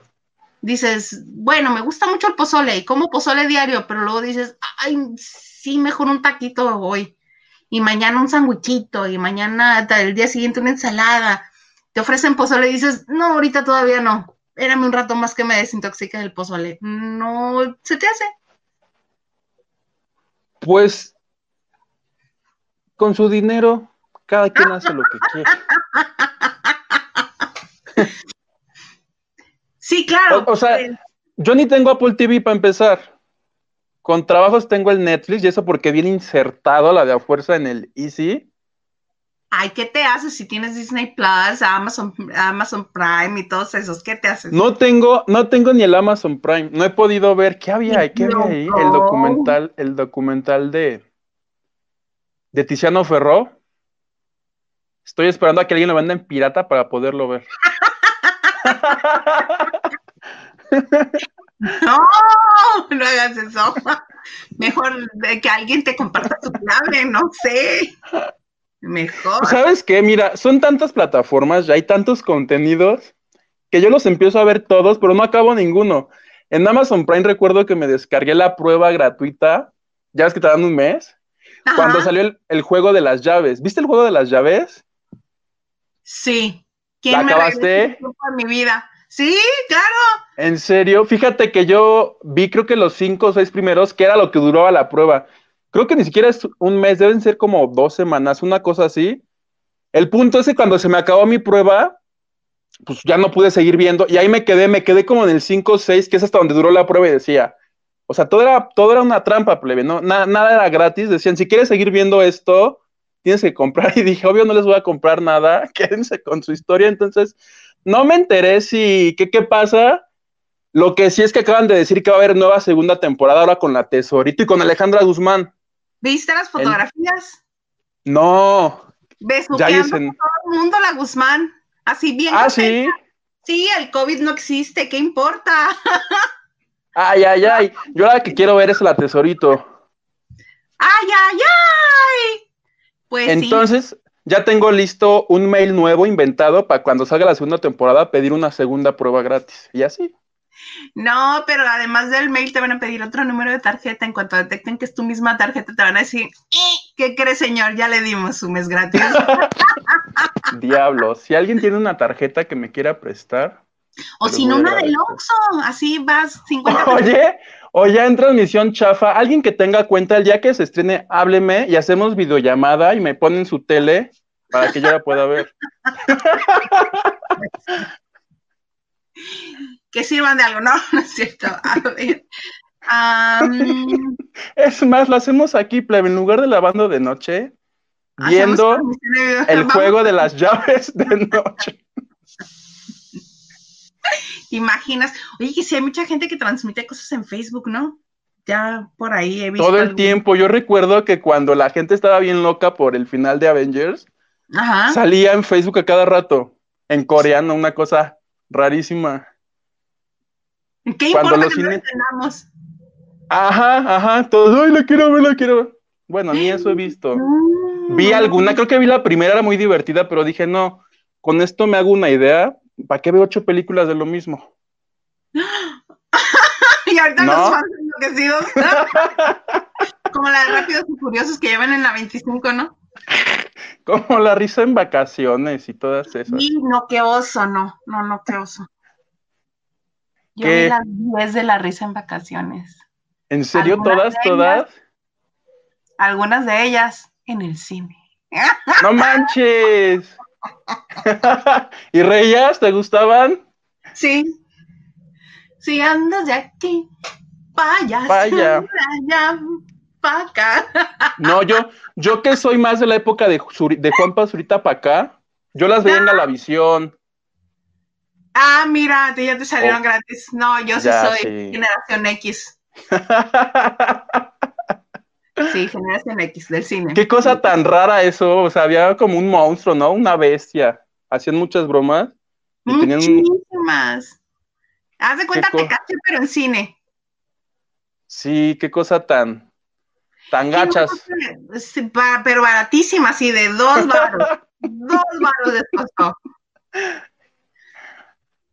[SPEAKER 1] dices, bueno, me gusta mucho el pozole y como pozole diario, pero luego dices, ay, sí, mejor un taquito hoy. Y mañana un sandwichito y mañana el día siguiente una ensalada. Te ofrecen pozole y dices, no, ahorita todavía no. Érame un rato más que me desintoxique el pozole. No, ¿se te hace?
[SPEAKER 2] Pues con su dinero, cada quien hace lo que quiere.
[SPEAKER 1] Sí, claro.
[SPEAKER 2] O, sea, pues. yo ni tengo Apple TV para empezar. Con trabajos tengo el Netflix y eso porque viene insertado la de a fuerza en el Easy.
[SPEAKER 1] Ay, ¿qué te haces si tienes Disney Plus, Amazon, Amazon Prime y todos esos? ¿Qué te haces?
[SPEAKER 2] No tengo, no tengo ni el Amazon Prime. No he podido ver qué había qué había ahí. El documental, el documental de, de Tiziano Ferro. Estoy esperando a que alguien lo venda en pirata para poderlo ver.
[SPEAKER 1] No, no hagas eso. Mejor que alguien te comparta tu clave, no sé. Mejor.
[SPEAKER 2] ¿Sabes qué? Mira, son tantas plataformas, ya hay tantos contenidos que yo los empiezo a ver todos, pero no acabo ninguno. En Amazon Prime recuerdo que me descargué la prueba gratuita, ya ves que te dan un mes, cuando salió el, juego de las llaves. ¿Viste el juego de las llaves?
[SPEAKER 1] Sí.
[SPEAKER 2] ¿Quién ¿La acabaste?
[SPEAKER 1] mi vida. Sí, claro.
[SPEAKER 2] En serio, fíjate que yo vi creo que los cinco o seis primeros, que era lo que duraba la prueba. Creo que ni siquiera es un mes, deben ser como dos semanas, una cosa así. El punto es que cuando se me acabó mi prueba, pues ya no pude seguir viendo y ahí me quedé, me quedé como en el 5 o 6, que es hasta donde duró la prueba y decía, o sea, todo era, todo era una trampa, plebe, ¿no? nada era gratis, decían, si quieres seguir viendo esto, tienes que comprar y dije, obvio no les voy a comprar nada, quédense con su historia, entonces no me enteré si, ¿qué, qué pasa? Lo que sí es que acaban de decir que va a haber nueva segunda temporada ahora con la Tesorito y con Alejandra Guzmán.
[SPEAKER 1] ¿Viste las fotografías?
[SPEAKER 2] No.
[SPEAKER 1] ¿Ves? Ya dicen... todo el mundo la Guzmán. Así bien.
[SPEAKER 2] Ah, sí.
[SPEAKER 1] Sí, el COVID no existe, ¿qué importa?
[SPEAKER 2] ay, ay, ay. Yo la que quiero ver es la Tesorito.
[SPEAKER 1] Ay, ay, ay. Pues
[SPEAKER 2] Entonces, ya tengo listo un mail nuevo inventado para cuando salga la segunda temporada pedir una segunda prueba gratis. Y así.
[SPEAKER 1] No, pero además del mail te van a pedir otro número de tarjeta. En cuanto detecten que es tu misma tarjeta, te van a decir, ¿qué crees, señor? Ya le dimos su mes gratis.
[SPEAKER 2] Diablo, si alguien tiene una tarjeta que me quiera prestar.
[SPEAKER 1] O si no, una del Oxxo, así vas 50
[SPEAKER 2] Oye, o ya en transmisión chafa, alguien que tenga cuenta el día que se estrene, hábleme y hacemos videollamada y me ponen su tele para que yo la pueda ver.
[SPEAKER 1] que sirvan de algo, no, no es cierto.
[SPEAKER 2] Es más, lo hacemos aquí, plebe, en lugar de lavando de noche, viendo el juego de las llaves de noche.
[SPEAKER 1] ¿Te imaginas? Oye, que si hay mucha gente que transmite cosas en Facebook, ¿no? Ya por ahí he visto.
[SPEAKER 2] Todo el tiempo. Yo recuerdo que cuando la gente estaba bien loca por el final de Avengers, salía en Facebook a cada rato, en coreano, una cosa rarísima.
[SPEAKER 1] ¿Qué cuando importa que cine...
[SPEAKER 2] Ajá, ajá, todos, ay, la quiero ver, la quiero ver. Bueno, ni eso he visto. Vi alguna, creo que vi la primera, era muy divertida, pero dije, no, con esto me hago una idea, ¿para qué veo ocho películas de lo mismo?
[SPEAKER 1] y ahorita los fans enloquecidos, Como la de Rápidos y Furiosos que llevan en la 25, ¿no?
[SPEAKER 2] Como la risa en vacaciones y todas esas.
[SPEAKER 1] Sí, no, qué oso, no, no, no, qué oso. Yo vi las 10 de la risa en vacaciones.
[SPEAKER 2] ¿En serio todas, todas?
[SPEAKER 1] Algunas de ellas en el cine.
[SPEAKER 2] ¡No manches! ¿Y reías? ¿Te gustaban?
[SPEAKER 1] Sí. Sí, andas de aquí. Vaya.
[SPEAKER 2] Vaya.
[SPEAKER 1] para acá.
[SPEAKER 2] No, yo, yo que soy más de la época de, de Juan Pazurita para acá, yo las veía en la visión.
[SPEAKER 1] Ah, mira, ya te salieron oh. gratis. No, yo sí soy generación X. Sí, generación X del cine.
[SPEAKER 2] Qué cosa tan rara eso. O sea, había como un monstruo, ¿no? Una bestia. Hacían muchas bromas.
[SPEAKER 1] Muchísimas. Haz de cuenta que casi, pero en cine.
[SPEAKER 2] Sí, qué cosa tan, tan gachas.
[SPEAKER 1] pero baratísimas, sí, de dos baros. dos baros de costo.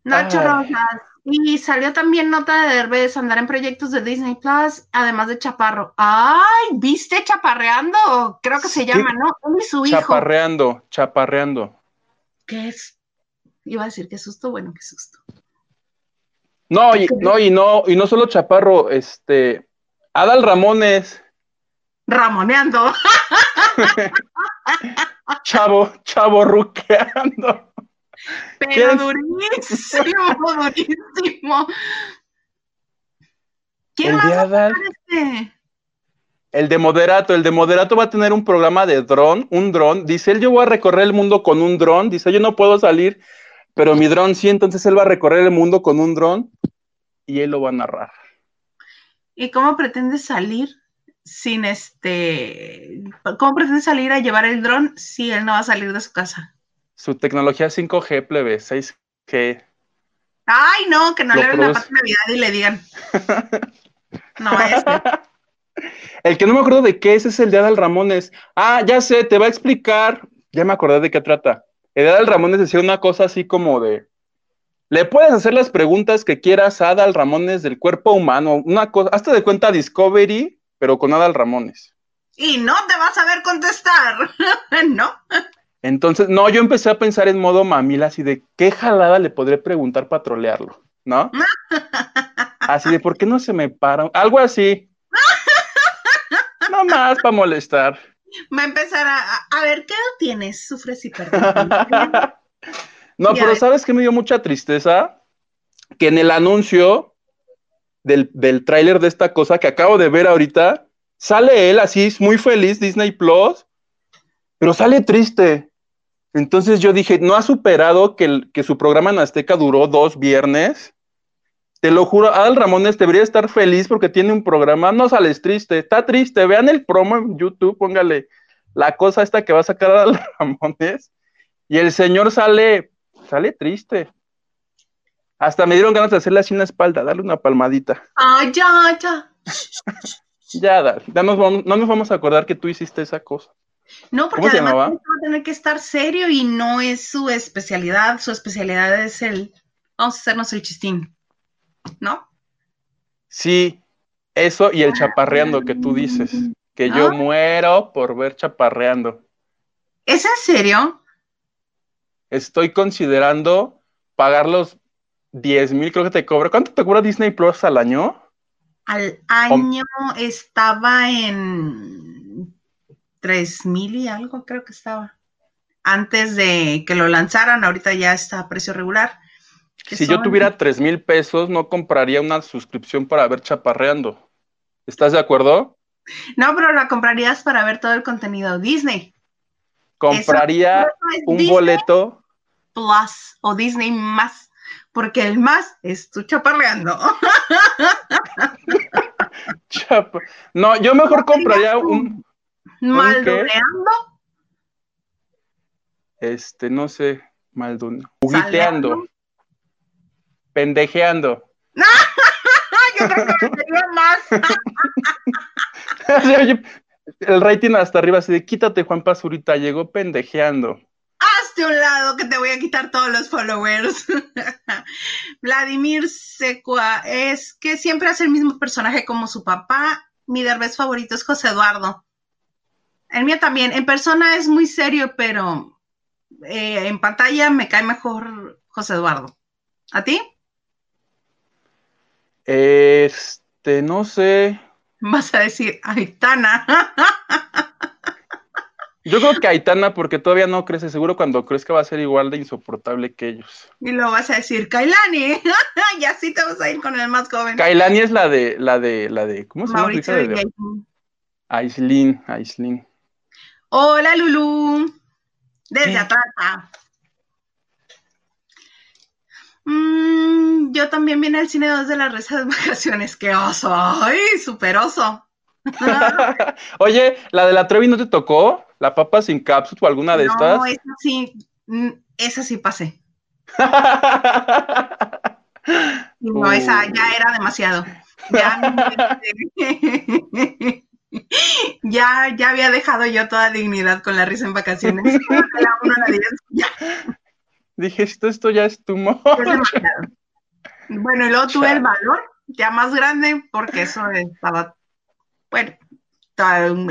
[SPEAKER 1] Nacho Rosas. Y salió también nota de Derbez andar en proyectos de Disney Plus, además de Chaparro. ¡Ay! ¿Viste Chaparreando? Creo que se llama, ¿no? Él y su
[SPEAKER 2] hijo. Chaparreando, chaparreando.
[SPEAKER 1] ¿Qué es? Iba a decir qué susto, bueno, qué susto.
[SPEAKER 2] No, y no, y no, y no solo Chaparro, este, Adal Ramones.
[SPEAKER 1] Ramoneando.
[SPEAKER 2] chavo, chavo ruqueando.
[SPEAKER 1] Pero durísimo, durísimo. ¿Quién
[SPEAKER 2] el
[SPEAKER 1] va a este?
[SPEAKER 2] El de Moderato, el de Moderato va a tener un programa de dron, un dron. Dice él, yo voy a recorrer el mundo con un dron. Dice, yo no puedo salir, pero mi dron sí, entonces él va a recorrer el mundo con un dron y él lo va a narrar.
[SPEAKER 1] ¿Y cómo pretende salir sin este, cómo pretende salir a llevar el dron si él no va a salir de su casa?
[SPEAKER 2] Su tecnología 5G, plebe, 6G.
[SPEAKER 1] Ay, no, que no le den la de Navidad y le digan. no, este.
[SPEAKER 2] El que no me acuerdo de qué es es el de Adal Ramones. Ah, ya sé, te va a explicar. Ya me acordé de qué trata. El de Adal Ramones decía una cosa así como de. Le puedes hacer las preguntas que quieras a Adal Ramones del cuerpo humano. Una cosa, hasta de cuenta Discovery, pero con Adal Ramones.
[SPEAKER 1] Y no te vas a ver contestar, ¿no?
[SPEAKER 2] Entonces, no, yo empecé a pensar en modo mamila, así de qué jalada le podré preguntar para trolearlo, ¿no? Así de por qué no se me para, algo así. No más para molestar.
[SPEAKER 1] Va a empezar a, a ver, ¿qué edad tienes? Sufres y
[SPEAKER 2] No, pero ¿sabes qué me dio mucha tristeza? Que en el anuncio del, del tráiler de esta cosa que acabo de ver ahorita, sale él así, muy feliz, Disney Plus, pero sale triste. Entonces yo dije, no ha superado que, que su programa en Azteca duró dos viernes. Te lo juro, Adal Ramones debería estar feliz porque tiene un programa. No sales triste, está triste. Vean el promo en YouTube, póngale la cosa esta que va a sacar Adal Ramones. Y el señor sale, sale triste. Hasta me dieron ganas de hacerle así en la espalda, darle una palmadita.
[SPEAKER 1] Ay, ya, ya.
[SPEAKER 2] ya, ya nos vamos, no nos vamos a acordar que tú hiciste esa cosa.
[SPEAKER 1] No, porque además va a tener que estar serio y no es su especialidad. Su especialidad es el, vamos a hacernos el chistín, ¿no?
[SPEAKER 2] Sí, eso y el ah, chaparreando que tú dices, que yo ah. muero por ver chaparreando.
[SPEAKER 1] ¿Es en serio?
[SPEAKER 2] Estoy considerando pagar los 10 mil, creo que te cobra. ¿Cuánto te cobra Disney Plus al año?
[SPEAKER 1] Al año estaba en tres mil y algo creo que estaba. Antes de que lo lanzaran, ahorita ya está a precio regular.
[SPEAKER 2] Si yo tuviera tres mil pesos, no compraría una suscripción para ver Chaparreando. ¿Estás de acuerdo?
[SPEAKER 1] No, pero la comprarías para ver todo el contenido Disney.
[SPEAKER 2] Compraría un boleto.
[SPEAKER 1] Plus o Disney más, porque el más es tu chaparreando.
[SPEAKER 2] no, yo mejor compraría un,
[SPEAKER 1] ¿Maldoneando?
[SPEAKER 2] Este, no sé, maldoneando. Juguiteando. Pendejeando.
[SPEAKER 1] Yo creo que me más.
[SPEAKER 2] El rating hasta arriba, así de quítate, Juan Pazurita, llegó pendejeando.
[SPEAKER 1] Hazte un lado que te voy a quitar todos los followers. Vladimir Secua, es que siempre hace el mismo personaje como su papá. Mi derbez favorito es José Eduardo. El mío también. En persona es muy serio, pero eh, en pantalla me cae mejor José Eduardo. ¿A ti?
[SPEAKER 2] Este, no sé.
[SPEAKER 1] Vas a decir, Aitana.
[SPEAKER 2] Yo creo que Aitana, porque todavía no crece, seguro cuando crezca va a ser igual de insoportable que ellos.
[SPEAKER 1] Y lo vas a decir, Kailani, y así te vas a ir con el más joven.
[SPEAKER 2] Kailani es la de, la de, la de, ¿cómo se llama? Mauricio Aislin, Aislin.
[SPEAKER 1] Hola, Lulu. Desde atrás. Mm, yo también vine al cine 2 de las rezas de vacaciones. ¡Qué oso! ¡Ay, super oso!
[SPEAKER 2] Oye, ¿la de la Trevi no te tocó? ¿La papa sin cápsula o alguna de estas?
[SPEAKER 1] No, esa sí, mm, esa sí pasé. no, esa ya era demasiado. Ya, ya, había dejado yo toda dignidad con la risa en vacaciones.
[SPEAKER 2] Dije, esto, esto ya es tu.
[SPEAKER 1] Bueno, y luego tuve el valor ya más grande porque eso estaba, bueno,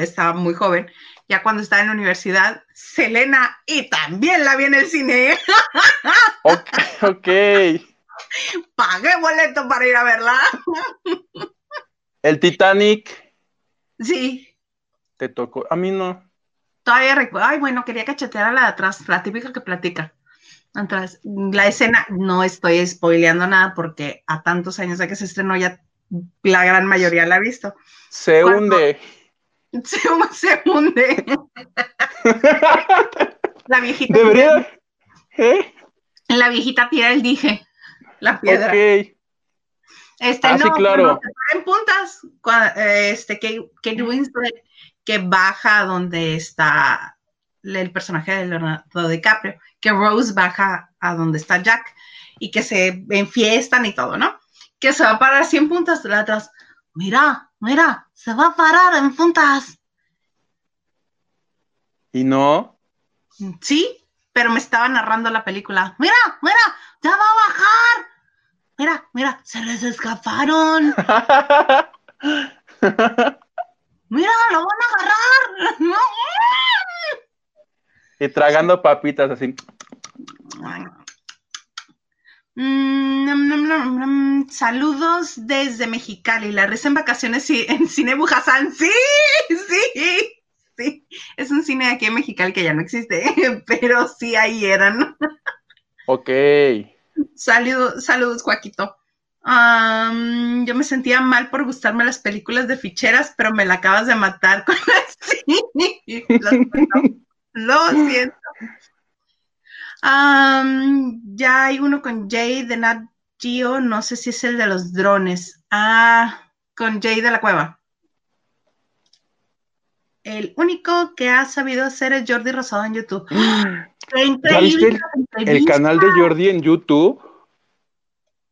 [SPEAKER 1] estaba muy joven ya cuando estaba en la universidad, Selena, y también la vi en el cine.
[SPEAKER 2] ok, ok.
[SPEAKER 1] Pagué boleto para ir a verla.
[SPEAKER 2] El Titanic.
[SPEAKER 1] Sí.
[SPEAKER 2] Te tocó. A mí no.
[SPEAKER 1] Todavía recuerdo. Ay, bueno, quería cachetear a la de atrás, la típica que platica. Entonces, la escena, no estoy spoileando nada porque a tantos años de que se estrenó ya la gran mayoría la ha visto.
[SPEAKER 2] Se hunde
[SPEAKER 1] se, se hunde. la viejita.
[SPEAKER 2] ¿Debería? ¿Eh?
[SPEAKER 1] La viejita tira el dije, la piedra.
[SPEAKER 2] Ok.
[SPEAKER 1] Este, ah, no, sí, claro. en puntas, este, que, que Winslet, que baja donde está el personaje de Leonardo DiCaprio, que Rose baja a donde está Jack y que se enfiestan y todo, ¿no? Que se va a parar 100 puntas de la atrás. Mira, mira, se va a parar en puntas.
[SPEAKER 2] ¿Y no?
[SPEAKER 1] Sí, pero me estaba narrando la película. Mira, mira, ya va a bajar. Mira, mira, se les escaparon. mira, lo van a agarrar.
[SPEAKER 2] y tragando papitas así.
[SPEAKER 1] Mm, saludos desde Mexicali. La reza en vacaciones en Cine Bujasán. Sí, sí, sí. Es un cine aquí en Mexicali que ya no existe, pero sí ahí eran.
[SPEAKER 2] Ok.
[SPEAKER 1] Saludos, saludos, Joaquito. yo me sentía mal por gustarme las películas de ficheras, pero me la acabas de matar con sí. Lo siento ya hay uno con Jay de Nat Geo, no sé si es el de los drones. Ah, con Jay de la Cueva. El único que ha sabido hacer es Jordi Rosado en YouTube.
[SPEAKER 2] ¿Ya viste el, canal de Jordi en YouTube?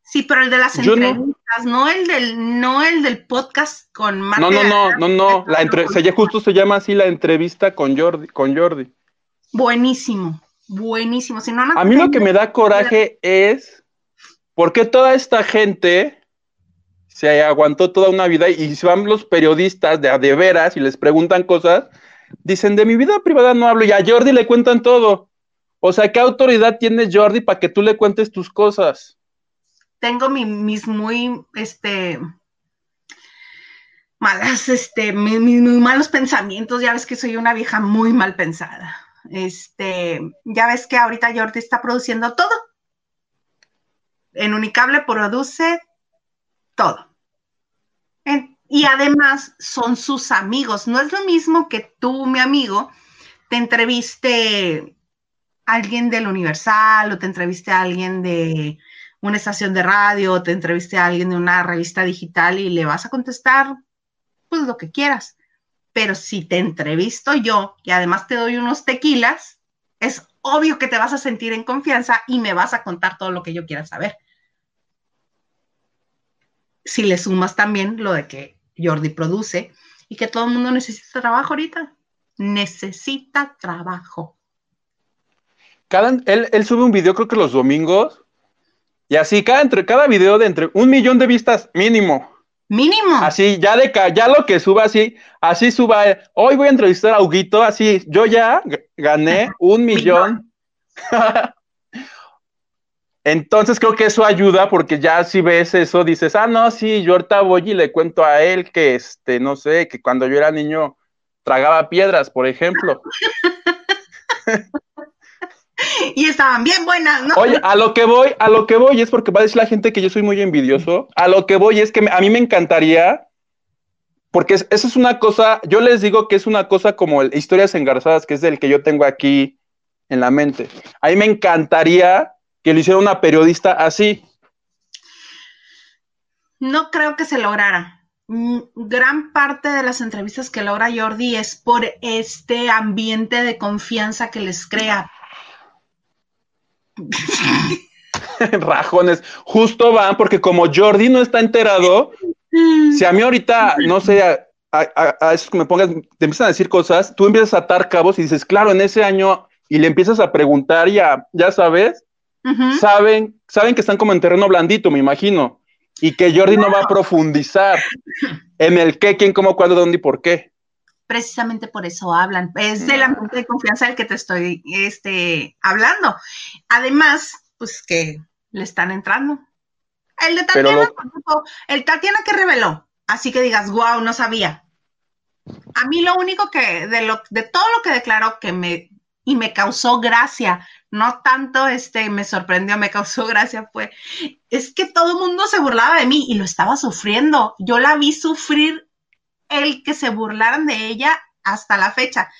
[SPEAKER 1] Sí, pero el de las entrevistas, no. el del, no el del podcast con
[SPEAKER 2] Marta. No, no, no, no, no. La entre, se, justo se llama así la entrevista con Jordi, con Jordi.
[SPEAKER 1] Buenísimo buenísimo. Si no,
[SPEAKER 2] a mí lo que me da coraje es por qué toda esta gente se aguantó toda una vida y se van los periodistas de a de veras y les preguntan cosas, dicen de mi vida privada no hablo y a Jordi le cuentan todo. O sea, ¿qué autoridad tienes Jordi para que tú le cuentes tus cosas?
[SPEAKER 1] Tengo mis muy, este, malas, este, mis, muy malos pensamientos. Ya ves que soy una vieja muy mal pensada. Este, ya ves que ahorita Jordi está produciendo todo. En Unicable produce todo. Y además son sus amigos. No es lo mismo que tú, mi amigo, te entreviste a alguien del Universal o te entreviste a alguien de una estación de radio o te entreviste a alguien de una revista digital y le vas a contestar pues lo que quieras pero si te entrevisto yo y además te doy unos tequilas, es obvio que te vas a sentir en confianza y me vas a contar todo lo que yo quiera saber. Si le sumas también lo de que Jordi produce y que todo el mundo necesita trabajo ahorita, necesita trabajo.
[SPEAKER 2] Cada, él, sube un video creo que los domingos y así cada, entre, cada video de entre un millón de vistas mínimo.
[SPEAKER 1] Mínimo.
[SPEAKER 2] Así, ya de ya lo que suba así, así suba. Hoy voy a entrevistar a Huguito, así, yo ya gané un millón. Entonces creo que eso ayuda porque ya si ves eso dices, ah, no, sí, yo ahorita voy y le cuento a él que, este, no sé, que cuando yo era niño tragaba piedras, por ejemplo.
[SPEAKER 1] y estaban bien buenas, ¿no?
[SPEAKER 2] Oye, a lo que voy, a lo que voy es porque va a decir la gente que yo soy muy envidioso. A lo que voy es que a mí me encantaría, porque eso es una cosa, yo les digo que es una cosa como el, historias engarzadas, que es el que yo tengo aquí en la mente. A mí me encantaría que lo hiciera una periodista así.
[SPEAKER 1] No creo que se lograra. Mm, gran parte de las entrevistas que logra Jordi es por este ambiente de confianza que les crea.
[SPEAKER 2] Rajones, justo van porque como Jordi no está enterado, mm. si a mí ahorita, no sé, a, a, que me pongas, te empiezan a decir cosas, tú empiezas a atar cabos y dices, claro, en ese año, y le empiezas a preguntar, ya, ya sabes, saben, saben que están como en terreno blandito, me imagino y que Jordi no. va a profundizar en el qué, quién, cómo, cuándo, dónde y por qué.
[SPEAKER 1] Precisamente por eso hablan. Es de la ambiente de confianza del que te estoy este, hablando. Además, pues que le están entrando. El de Tatiana, el Tatiana que reveló. Así que digas, wow, no sabía. A mí lo único que, de, lo, de todo lo que declaró que me, y me causó gracia, no tanto este, me sorprendió, me causó gracia, fue, es que todo el mundo se burlaba de mí y lo estaba sufriendo. Yo la vi sufrir el que se burlaran de ella hasta la fecha.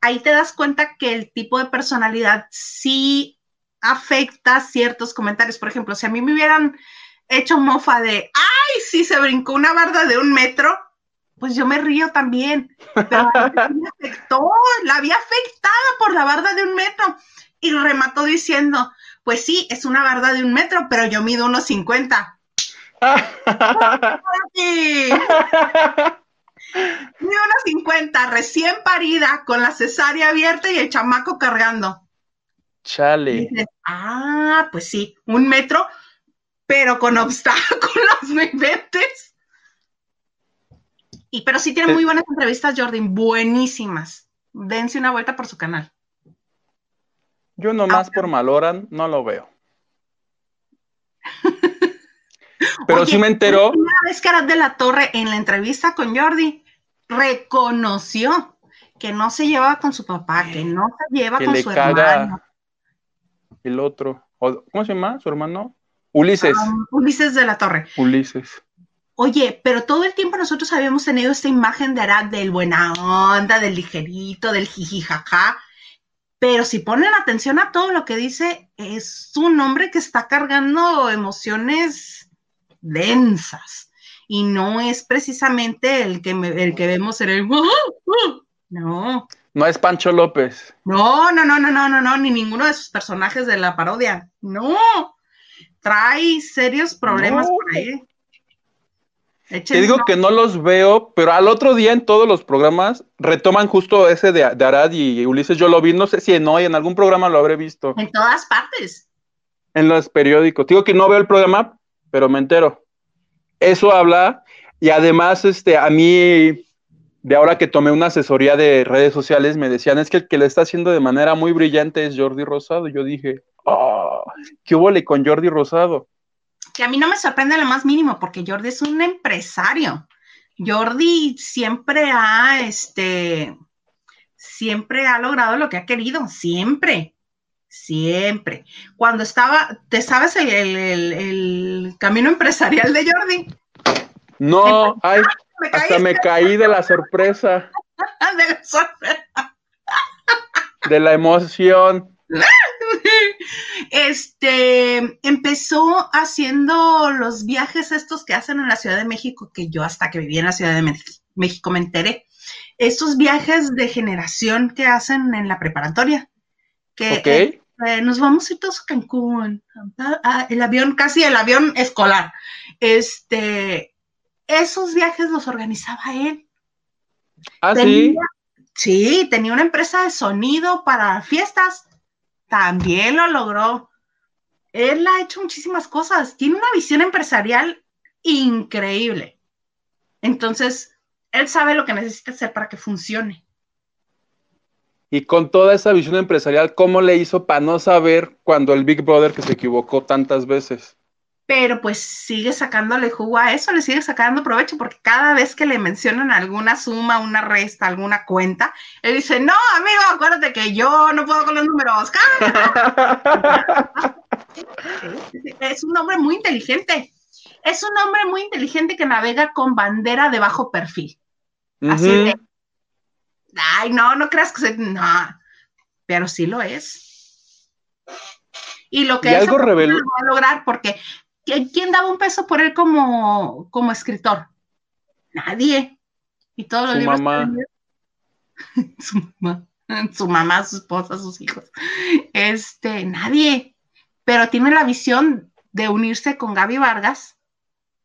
[SPEAKER 1] Ahí te das cuenta que el tipo de personalidad sí afecta ciertos comentarios. Por ejemplo, si a mí me hubieran hecho mofa de, ay, sí, se brincó una barda de un metro, pues yo me río también. Pero me afectó, la había afectada por la barda de un metro y remató diciendo, pues sí, es una barda de un metro, pero yo mido unos 50. Mido unos 50, recién parida, con la cesárea abierta y el chamaco cargando.
[SPEAKER 2] Chale.
[SPEAKER 1] ah, pues sí, un metro, pero con obstáculos, ¿me inventes? Y pero sí tiene muy buenas entrevistas, Jordan, buenísimas. Dense una vuelta por su canal.
[SPEAKER 2] Yo nomás por Maloran no lo veo. Pero sí me enteró.
[SPEAKER 1] Una vez que de la Torre en la entrevista con Jordi reconoció que no se lleva con su papá, que no se lleva con su hermano.
[SPEAKER 2] El otro, ¿cómo se llama su hermano? Ulises. Ah,
[SPEAKER 1] Ulises de la Torre.
[SPEAKER 2] Ulises.
[SPEAKER 1] Oye, pero todo el tiempo nosotros habíamos tenido esta imagen de Arad del buena onda, del ligerito, del jijijaja, pero si ponen atención a todo lo que dice, es un hombre que está cargando emociones densas y no es precisamente el que, el que vemos en el... No.
[SPEAKER 2] No es Pancho López.
[SPEAKER 1] No, no, no, no, no, no, no, ni ninguno de sus personajes de la parodia. No. Trae serios problemas por ahí.
[SPEAKER 2] Te digo que no los veo, pero al otro día en todos los programas retoman justo ese de, Arad y Ulises. Yo lo vi, no sé si en hoy, en algún programa lo habré visto.
[SPEAKER 1] En todas partes.
[SPEAKER 2] En los periódicos. Digo que no veo el programa, pero me entero. Eso habla, y además, este, a mí, de ahora que tomé una asesoría de redes sociales, me decían, es que el que lo está haciendo de manera muy brillante es Jordi Rosado. Yo dije, oh, ¿qué hubo con Jordi Rosado?
[SPEAKER 1] Que a mí no me sorprende lo más mínimo, porque Jordi es un empresario. Jordi siempre ha, este, siempre ha logrado lo que ha querido, siempre, siempre. Cuando estaba, ¿te sabes el, camino empresarial de Jordi?
[SPEAKER 2] No, ay, hasta me caí de la sorpresa.
[SPEAKER 1] de la sorpresa.
[SPEAKER 2] de la emoción.
[SPEAKER 1] Este empezó haciendo los viajes estos que hacen en la Ciudad de México, que yo hasta que viví en la Ciudad de México me enteré. Estos viajes de generación que hacen en la preparatoria. Que eh, nos vamos a ir todos a Cancún. el avión, casi el avión escolar. Este, esos viajes los organizaba él.
[SPEAKER 2] Ah, sí.
[SPEAKER 1] Sí, tenía una empresa de sonido para fiestas también lo logró. Él ha hecho muchísimas cosas, tiene una visión empresarial increíble. Entonces, él sabe lo que necesita hacer para que funcione.
[SPEAKER 2] Y con toda esa visión empresarial, ¿cómo le hizo para no saber cuando el Big Brother que se equivocó tantas veces?
[SPEAKER 1] Pero pues sigue sacándole jugo a eso, le sigue sacando provecho, porque cada vez que le mencionan alguna suma, una resta, alguna cuenta, él dice, no, amigo, acuérdate que yo no puedo con los números. es un hombre muy inteligente. Es un hombre muy inteligente que navega con bandera de bajo perfil. Así de, ay, no, no creas que se, no, pero sí lo es. Y lo que
[SPEAKER 2] es algo reveló.
[SPEAKER 1] a lograr, porque ¿quién daba un peso por él como, como escritor? Nadie. Y todos los
[SPEAKER 2] su
[SPEAKER 1] libros.
[SPEAKER 2] Mamá.
[SPEAKER 1] su mamá. Su mamá, su esposa, sus hijos. Este, nadie. Pero tiene la visión de unirse con Gaby Vargas,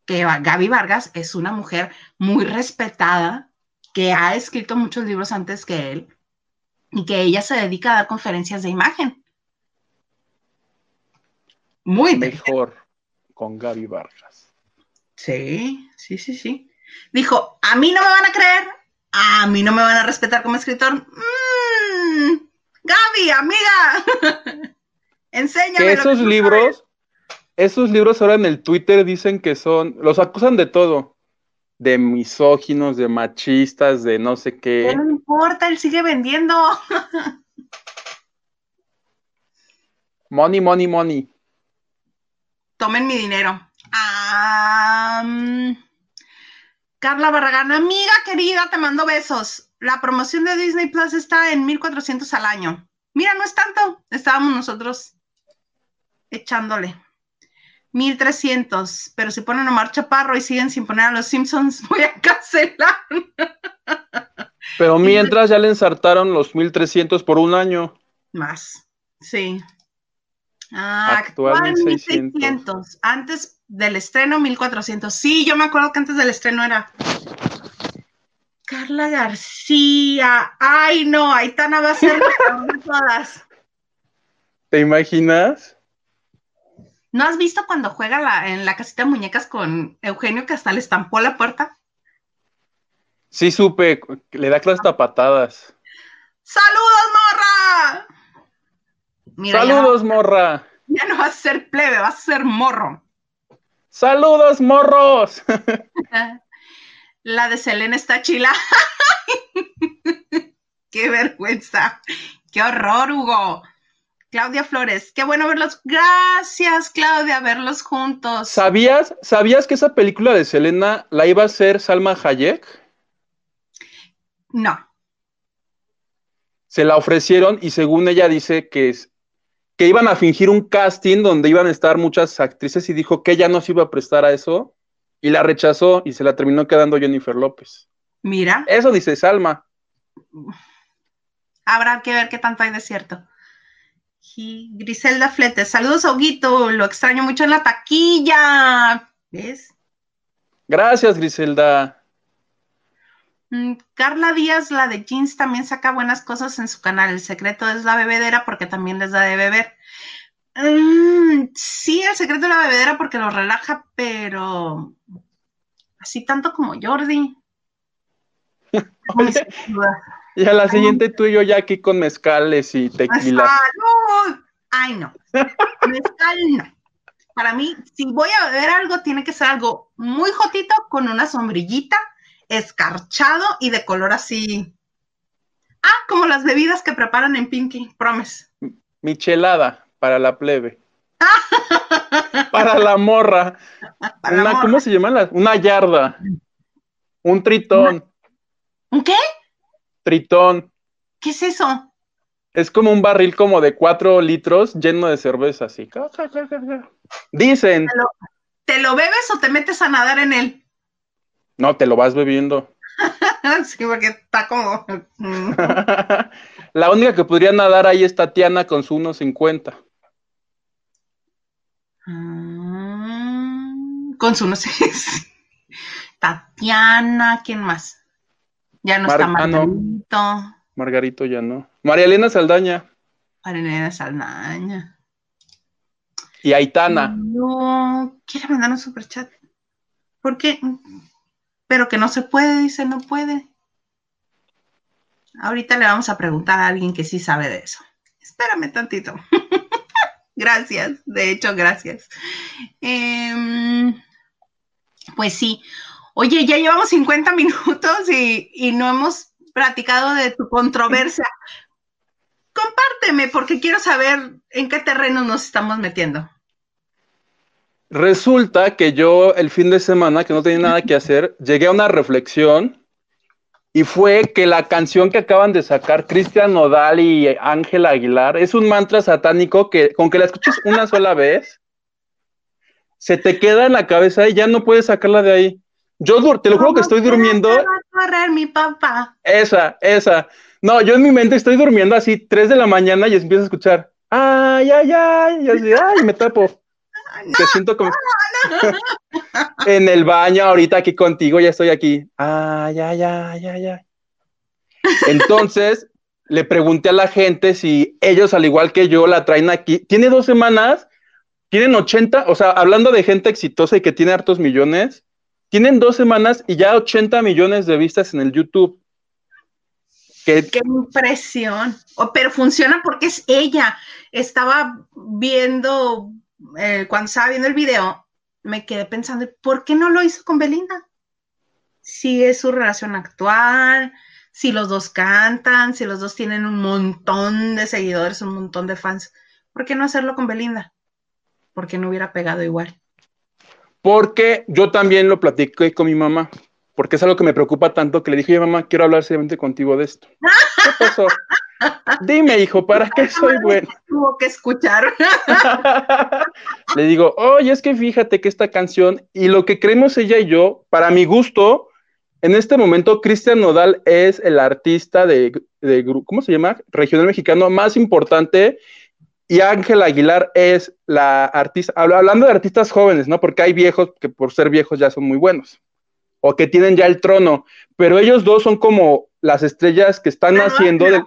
[SPEAKER 1] que Gaby Vargas es una mujer muy respetada, que ha escrito muchos libros antes que él y que ella se dedica a dar conferencias de imagen. Muy
[SPEAKER 2] mejor con Gaby Vargas.
[SPEAKER 1] Sí, sí, sí, sí. Dijo, a mí no me van a creer, a mí no me van a respetar como escritor. Mm, Gaby, amiga, enséñame.
[SPEAKER 2] esos libros, esos libros ahora en el Twitter dicen que son, los acusan de todo, de misóginos, de machistas, de no sé qué.
[SPEAKER 1] No importa, él sigue vendiendo.
[SPEAKER 2] money, money, money
[SPEAKER 1] tomen mi dinero. Carla Barragán, amiga querida, te mando besos. La promoción de Disney Plus está en 1400 al año. Mira, no es tanto. Estábamos nosotros echándole. 1300, pero si ponen a Omar Chaparro y siguen sin poner a los Simpsons, voy a cancelar.
[SPEAKER 2] Pero mientras ya le ensartaron los 1300 por un año.
[SPEAKER 1] Más, sí. Ah, actual, 1600. Antes del estreno, 1400. Sí, yo me acuerdo que antes del estreno era. Carla García. Ay, no, Aitana va a ser todas.
[SPEAKER 2] ¿Te imaginas?
[SPEAKER 1] ¿No has visto cuando juega en la casita de muñecas con Eugenio que hasta le estampó la puerta?
[SPEAKER 2] Sí, supe, le da clases a patadas.
[SPEAKER 1] ¡Saludos, morra!
[SPEAKER 2] Saludos, morra.
[SPEAKER 1] Ya no vas a ser plebe, vas a ser morro.
[SPEAKER 2] Saludos, morros.
[SPEAKER 1] La de Selena está chila. qué vergüenza. Qué horror, Hugo. Claudia Flores, qué bueno verlos. Gracias, Claudia, verlos juntos.
[SPEAKER 2] ¿Sabías, ¿Sabías que esa película de Selena la iba a hacer Salma Hayek?
[SPEAKER 1] No.
[SPEAKER 2] Se la ofrecieron y según ella dice que es, que iban a fingir un casting donde iban a estar muchas actrices y dijo que ella no se iba a prestar a eso y la rechazó y se la terminó quedando Jennifer López.
[SPEAKER 1] Mira.
[SPEAKER 2] Eso dice Salma.
[SPEAKER 1] Habrá que ver qué tanto hay de cierto. Griselda Fletes, saludos a lo extraño mucho en la taquilla. ¿Ves?
[SPEAKER 2] Gracias, Griselda.
[SPEAKER 1] Mm, Carla Díaz, la de jeans, también saca buenas cosas en su canal. El secreto es la bebedera porque también les da de beber. Mm, sí, el secreto de la bebedera porque lo relaja, pero así tanto como Jordi.
[SPEAKER 2] y a la siguiente tú y yo ya aquí con mezcales y tequila.
[SPEAKER 1] Ay, no. Mezcal no. Para mí, si voy a beber algo, tiene que ser algo muy jotito con una sombrillita escarchado y de color así. Ah, como las bebidas que preparan en Pinky Promise.
[SPEAKER 2] Michelada para la plebe. para la morra. ¿Cómo se llama? Una yarda. Un tritón.
[SPEAKER 1] ¿Un qué?
[SPEAKER 2] Tritón.
[SPEAKER 1] ¿Qué es eso?
[SPEAKER 2] Es como un barril como de cuatro litros lleno de cerveza, así. Dicen.
[SPEAKER 1] ¿Te lo bebes o te metes a nadar en él?
[SPEAKER 2] No, te lo vas bebiendo.
[SPEAKER 1] sí, porque está como.
[SPEAKER 2] la única que podría nadar ahí es Tatiana con su 1.50.
[SPEAKER 1] Mm, con su 1.50. Tatiana, ¿quién más? Ya no está Margarito.
[SPEAKER 2] Margarito ya no. María Elena Saldaña.
[SPEAKER 1] María Elena Saldaña.
[SPEAKER 2] Y Aitana.
[SPEAKER 1] No, quiere mandar un superchat. ¿Por qué? Pero que no se puede, dice, no puede. Ahorita le vamos a preguntar a alguien que sí sabe de eso. Espérame tantito. Gracias, de hecho, gracias. Em, pues sí. Oye, ya llevamos 50 minutos y, y no hemos platicado de tu controversia. Compárteme, porque quiero saber en qué terreno nos estamos metiendo.
[SPEAKER 2] Resulta que yo el fin de semana, que no tenía nada que hacer, llegué a una reflexión y fue que la canción que acaban de sacar Cristian Nodal y Ángel Aguilar es un mantra satánico que con que la escuches una sola vez, se te queda en la cabeza y ya no puedes sacarla de ahí. Yo te lo juro que estoy durmiendo. Va
[SPEAKER 1] a correr mi papá.
[SPEAKER 2] Esa, esa. No, yo en mi mente estoy durmiendo así 3 de la mañana y empiezo a escuchar. Ay, ay, ay, y así, ay, me tapo. Te siento como en el baño ahorita aquí contigo, ya estoy aquí. Ay, ay, ay, ay, ay. Entonces, le pregunté a la gente si ellos, al igual que yo, la traen aquí. Tiene dos semanas, tienen 80, o sea, hablando de gente exitosa y que tiene hartos millones, tienen dos semanas y ya 80 millones de vistas en el YouTube.
[SPEAKER 1] Qué, impresión. pero funciona porque es ella. Estaba viendo, eh, cuando estaba viendo el video, me quedé pensando, ¿por qué no lo hizo con Belinda? Si es su relación actual, si los dos cantan, si los dos tienen un montón de seguidores, un montón de fans, ¿por qué no hacerlo con Belinda? Porque no hubiera pegado igual.
[SPEAKER 2] Porque yo también lo platiqué con mi mamá porque es algo que me preocupa tanto que le dije, mamá, quiero hablar seriamente contigo de esto. ¿Qué pasó? Dime, hijo, ¿para qué soy bueno?
[SPEAKER 1] Tuvo que escuchar.
[SPEAKER 2] le digo, oye, es que fíjate que esta canción y lo que creemos ella y yo, para mi gusto, en este momento Cristian Nodal es el artista de, de, ¿cómo se llama? Regional mexicano más importante y Ángel Aguilar es la artista, hablando de artistas jóvenes, ¿no? Porque hay viejos que por ser viejos ya son muy buenos o que tienen ya el trono, pero ellos dos son como las estrellas que están naciendo de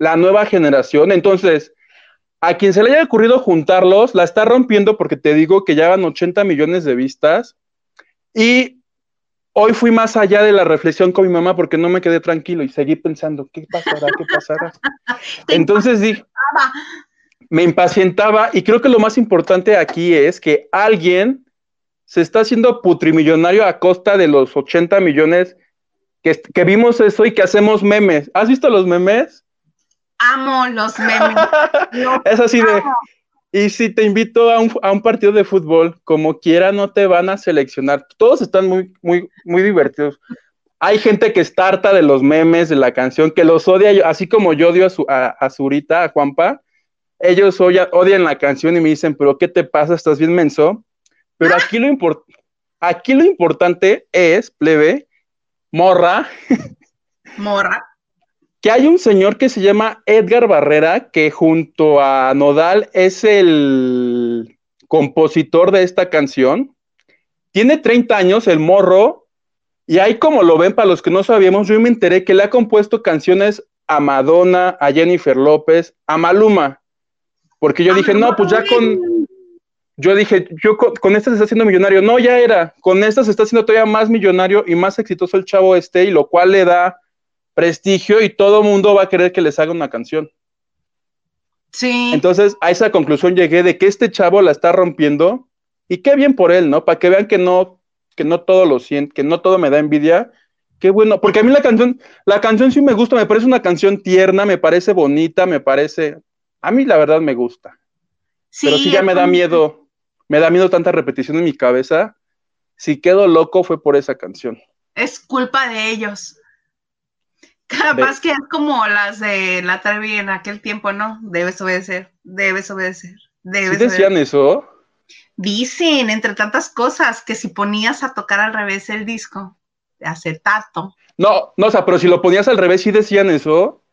[SPEAKER 2] la nueva generación. Entonces, a quien se le haya ocurrido juntarlos, la está rompiendo porque te digo que ya van 80 millones de vistas. Y hoy fui más allá de la reflexión con mi mamá porque no me quedé tranquilo y seguí pensando, ¿qué pasará? ¿Qué pasará? Entonces dije, me impacientaba y creo que lo más importante aquí es que alguien se está haciendo putrimillonario a costa de los 80 millones que, vimos eso y que hacemos memes. ¿Has visto los memes?
[SPEAKER 1] Amo los memes.
[SPEAKER 2] es así de... Y si te invito a un, partido de fútbol, como quiera, no te van a seleccionar. Todos están muy, muy, muy divertidos. Hay gente que está harta de los memes, de la canción, que los odia, así como yo odio a, su, a, Zurita, a Juanpa. Ellos odian la canción y me dicen, pero ¿qué te pasa? ¿Estás bien menso? Pero aquí lo, aquí lo importante es, plebe, morra.
[SPEAKER 1] Morra.
[SPEAKER 2] Que hay un señor que se llama Edgar Barrera, que junto a Nodal es el compositor de esta canción. Tiene 30 años, el morro, y ahí como lo ven, para los que no sabíamos, yo me enteré que le ha compuesto canciones a Madonna, a Jennifer López, a Maluma. Porque yo dije, no, pues ya con, yo dije, yo con, esta se está haciendo millonario. No, ya era. Con esta se está haciendo todavía más millonario y más exitoso el chavo este, y lo cual le da prestigio y todo el mundo va a querer que les haga una canción.
[SPEAKER 1] Sí.
[SPEAKER 2] Entonces, a esa conclusión llegué de que este chavo la está rompiendo y qué bien por él, ¿no? Para que vean que no, que no todo lo siento, que no todo me da envidia. Qué bueno, porque a mí la canción, la canción sí me gusta, me parece una canción tierna, me parece bonita, me parece, a mí la verdad me gusta. Sí, pero sí ya me da miedo me da miedo tanta repetición en mi cabeza. Si quedo loco fue por esa canción.
[SPEAKER 1] Es culpa de ellos. Capaz que es como las de la Trevi en aquel tiempo, ¿no? Debes obedecer, debes obedecer, debes
[SPEAKER 2] ¿Sí decían eso?
[SPEAKER 1] Dicen, entre tantas cosas, que si ponías a tocar al revés el disco de acetato.
[SPEAKER 2] No, no, o sea, pero si lo ponías al revés, ¿sí decían eso?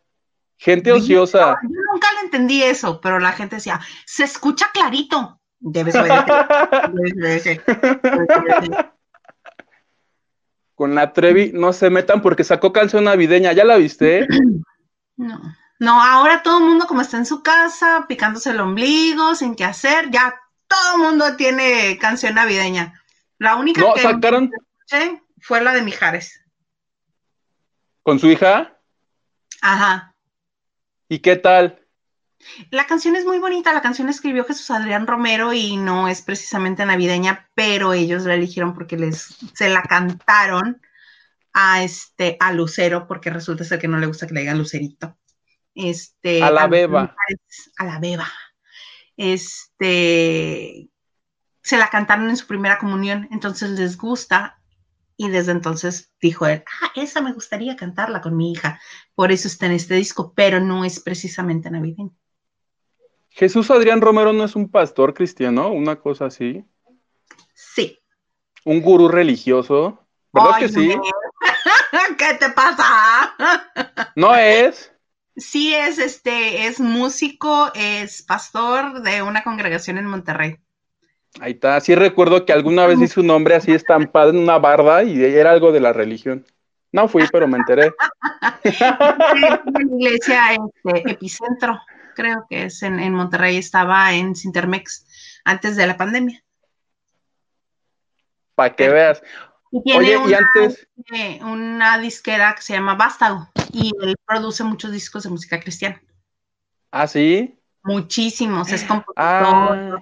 [SPEAKER 2] Gente ociosa.
[SPEAKER 1] yo nunca le entendí eso, pero la gente decía, se escucha clarito. Debes
[SPEAKER 2] Con la Trevi no se metan porque sacó canción navideña. ¿Ya la viste?
[SPEAKER 1] No. No, ahora todo el mundo como está en su casa, picándose el ombligo, sin qué hacer, ya todo el mundo tiene canción navideña. La única que
[SPEAKER 2] sacaron...
[SPEAKER 1] fue la de Mijares.
[SPEAKER 2] ¿Con su hija?
[SPEAKER 1] Ajá.
[SPEAKER 2] ¿Y qué tal?
[SPEAKER 1] La canción es muy bonita, la canción escribió Jesús Adrián Romero y no es precisamente navideña, pero ellos la eligieron porque les se la cantaron a este a Lucero porque resulta ser que no le gusta que le digan Lucerito. Este
[SPEAKER 2] a la beba.
[SPEAKER 1] A la beba. Este se la cantaron en su primera comunión, entonces les gusta y desde entonces dijo él, ah, esa me gustaría cantarla con mi hija, por eso está en este disco, pero no es precisamente navideño.
[SPEAKER 2] Jesús Adrián Romero no es un pastor cristiano, una cosa así.
[SPEAKER 1] Sí.
[SPEAKER 2] Un gurú religioso, ¿verdad que sí?
[SPEAKER 1] ¿Qué te pasa?
[SPEAKER 2] No es.
[SPEAKER 1] Sí es, este, es músico, es pastor de una congregación en Monterrey.
[SPEAKER 2] Ahí está. Sí recuerdo que alguna vez hice un nombre así estampado en una barda y era algo de la religión. No fui, pero me enteré.
[SPEAKER 1] en la iglesia este, Epicentro creo que es en, Monterrey, estaba en Sintermex antes de la pandemia.
[SPEAKER 2] Para que veas.
[SPEAKER 1] Oye, y antes. Una disquera que se llama Vástago y él produce muchos discos de música cristiana.
[SPEAKER 2] ¿Ah, sí?
[SPEAKER 1] Muchísimos, es compositor. Ah.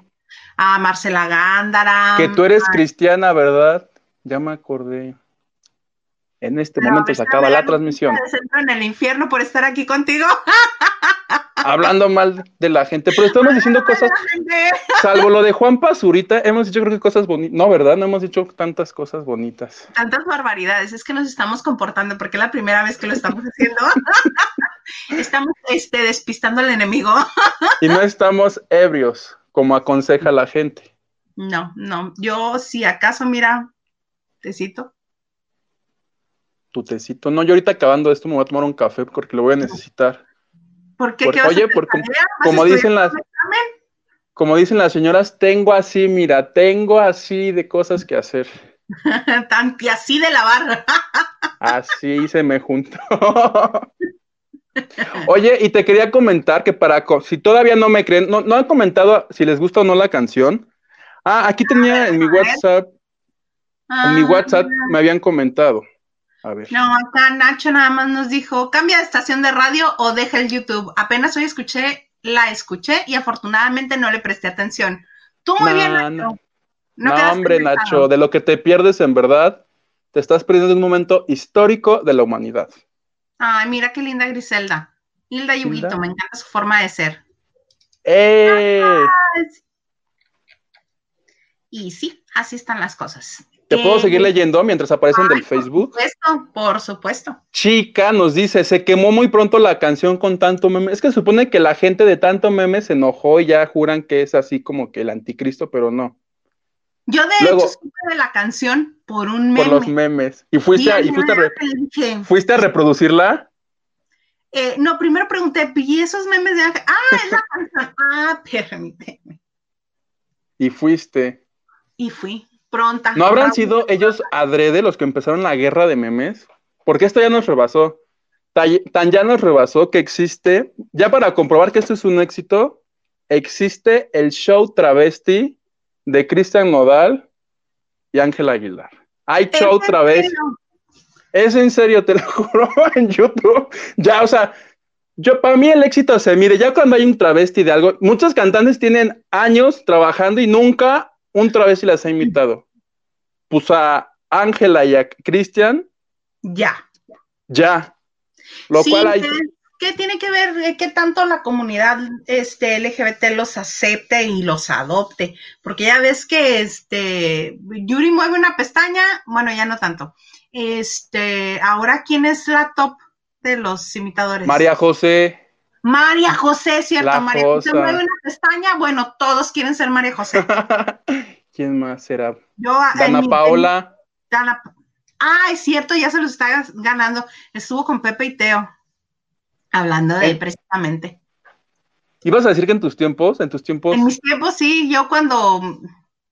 [SPEAKER 1] A Marcela Gándara.
[SPEAKER 2] Que tú eres cristiana, ¿verdad? Ya me acordé. En este momento se acaba la transmisión.
[SPEAKER 1] en el infierno por estar aquí contigo.
[SPEAKER 2] hablando mal de la gente, pero estamos diciendo cosas, salvo lo de Juan Pazurita, hemos dicho creo que cosas bonitas, no, ¿verdad? No hemos dicho tantas cosas bonitas.
[SPEAKER 1] Tantas barbaridades, es que nos estamos comportando, porque es la primera vez que lo estamos haciendo. estamos este, despistando al enemigo.
[SPEAKER 2] y no estamos ebrios, como aconseja la gente.
[SPEAKER 1] No, no, yo si acaso, mira, tecito.
[SPEAKER 2] Tu tecito. No, yo ahorita acabando esto me voy a tomar un café porque lo voy a necesitar.
[SPEAKER 1] ¿Por qué?
[SPEAKER 2] oye, como, dicen las como dicen las señoras, tengo así, mira, tengo así de cosas que hacer.
[SPEAKER 1] Tan y así de lavar.
[SPEAKER 2] así se me juntó. Oye, y te quería comentar que para si todavía no me creen, no, no han comentado si les gusta o no la canción. Ah, aquí tenía en mi WhatsApp, en mi ah, WhatsApp me habían comentado.
[SPEAKER 1] No, acá Nacho nada más nos dijo, cambia de estación de radio o deja el YouTube. Apenas hoy escuché, la escuché y afortunadamente no le presté atención. Tú muy bien, Nacho.
[SPEAKER 2] No, hombre, Nacho, de lo que te pierdes en verdad, te estás perdiendo un momento histórico de la humanidad.
[SPEAKER 1] Ay, mira qué linda Griselda. Hilda Yuguito, me encanta su forma de ser.
[SPEAKER 2] ¡Eh!
[SPEAKER 1] Y sí, así están las cosas.
[SPEAKER 2] ¿Te puedo seguir leyendo mientras aparecen del Facebook?
[SPEAKER 1] Por supuesto, por supuesto.
[SPEAKER 2] Chica nos dice, se quemó muy pronto la canción con tanto meme. Es que supone que la gente de tanto meme se enojó y ya juran que es así como que el anticristo, pero no.
[SPEAKER 1] Yo de hecho supe de la canción por un meme.
[SPEAKER 2] Por los memes. ¿Y fuiste, a, fuiste, a, reproducirla?
[SPEAKER 1] Eh, no, primero pregunté, ¿y esos memes de Ah, es la canción. Ah, permíteme.
[SPEAKER 2] Y fuiste.
[SPEAKER 1] Y fui. Pronta.
[SPEAKER 2] ¿No habrán sido ellos adrede los que empezaron la guerra de memes? Porque esto ya nos rebasó. Tan ya nos rebasó que existe, ya para comprobar que esto es un éxito, existe el show travesti de Cristian Nodal y Ángel Aguilar. Hay show travesti. Es en serio, te lo juro, en YouTube. Ya, o sea, yo para mí el éxito se mire, ya cuando hay un travesti de algo, muchos cantantes tienen años trabajando y nunca un travesti las ha invitado. Pues a Ángela y a Cristian.
[SPEAKER 1] Ya.
[SPEAKER 2] Ya. Lo cual hay.
[SPEAKER 1] ¿Qué tiene que ver eh, que tanto la comunidad este, LGBT los acepte y los adopte? Porque ya ves que este Yuri mueve una pestaña, bueno, ya no tanto. Este, ahora quién es la top de los imitadores?
[SPEAKER 2] María José.
[SPEAKER 1] María José, cierto, María José mueve una pestaña, bueno, todos quieren ser María José.
[SPEAKER 2] ¿Quién más será? Yo, Dana Paola.
[SPEAKER 1] ah, es cierto, ya se los está ganando. Estuvo con Pepe y Teo, hablando de él eh. precisamente.
[SPEAKER 2] ¿Ibas a decir que en tus tiempos, en tus tiempos?
[SPEAKER 1] En mis tiempos, sí, yo cuando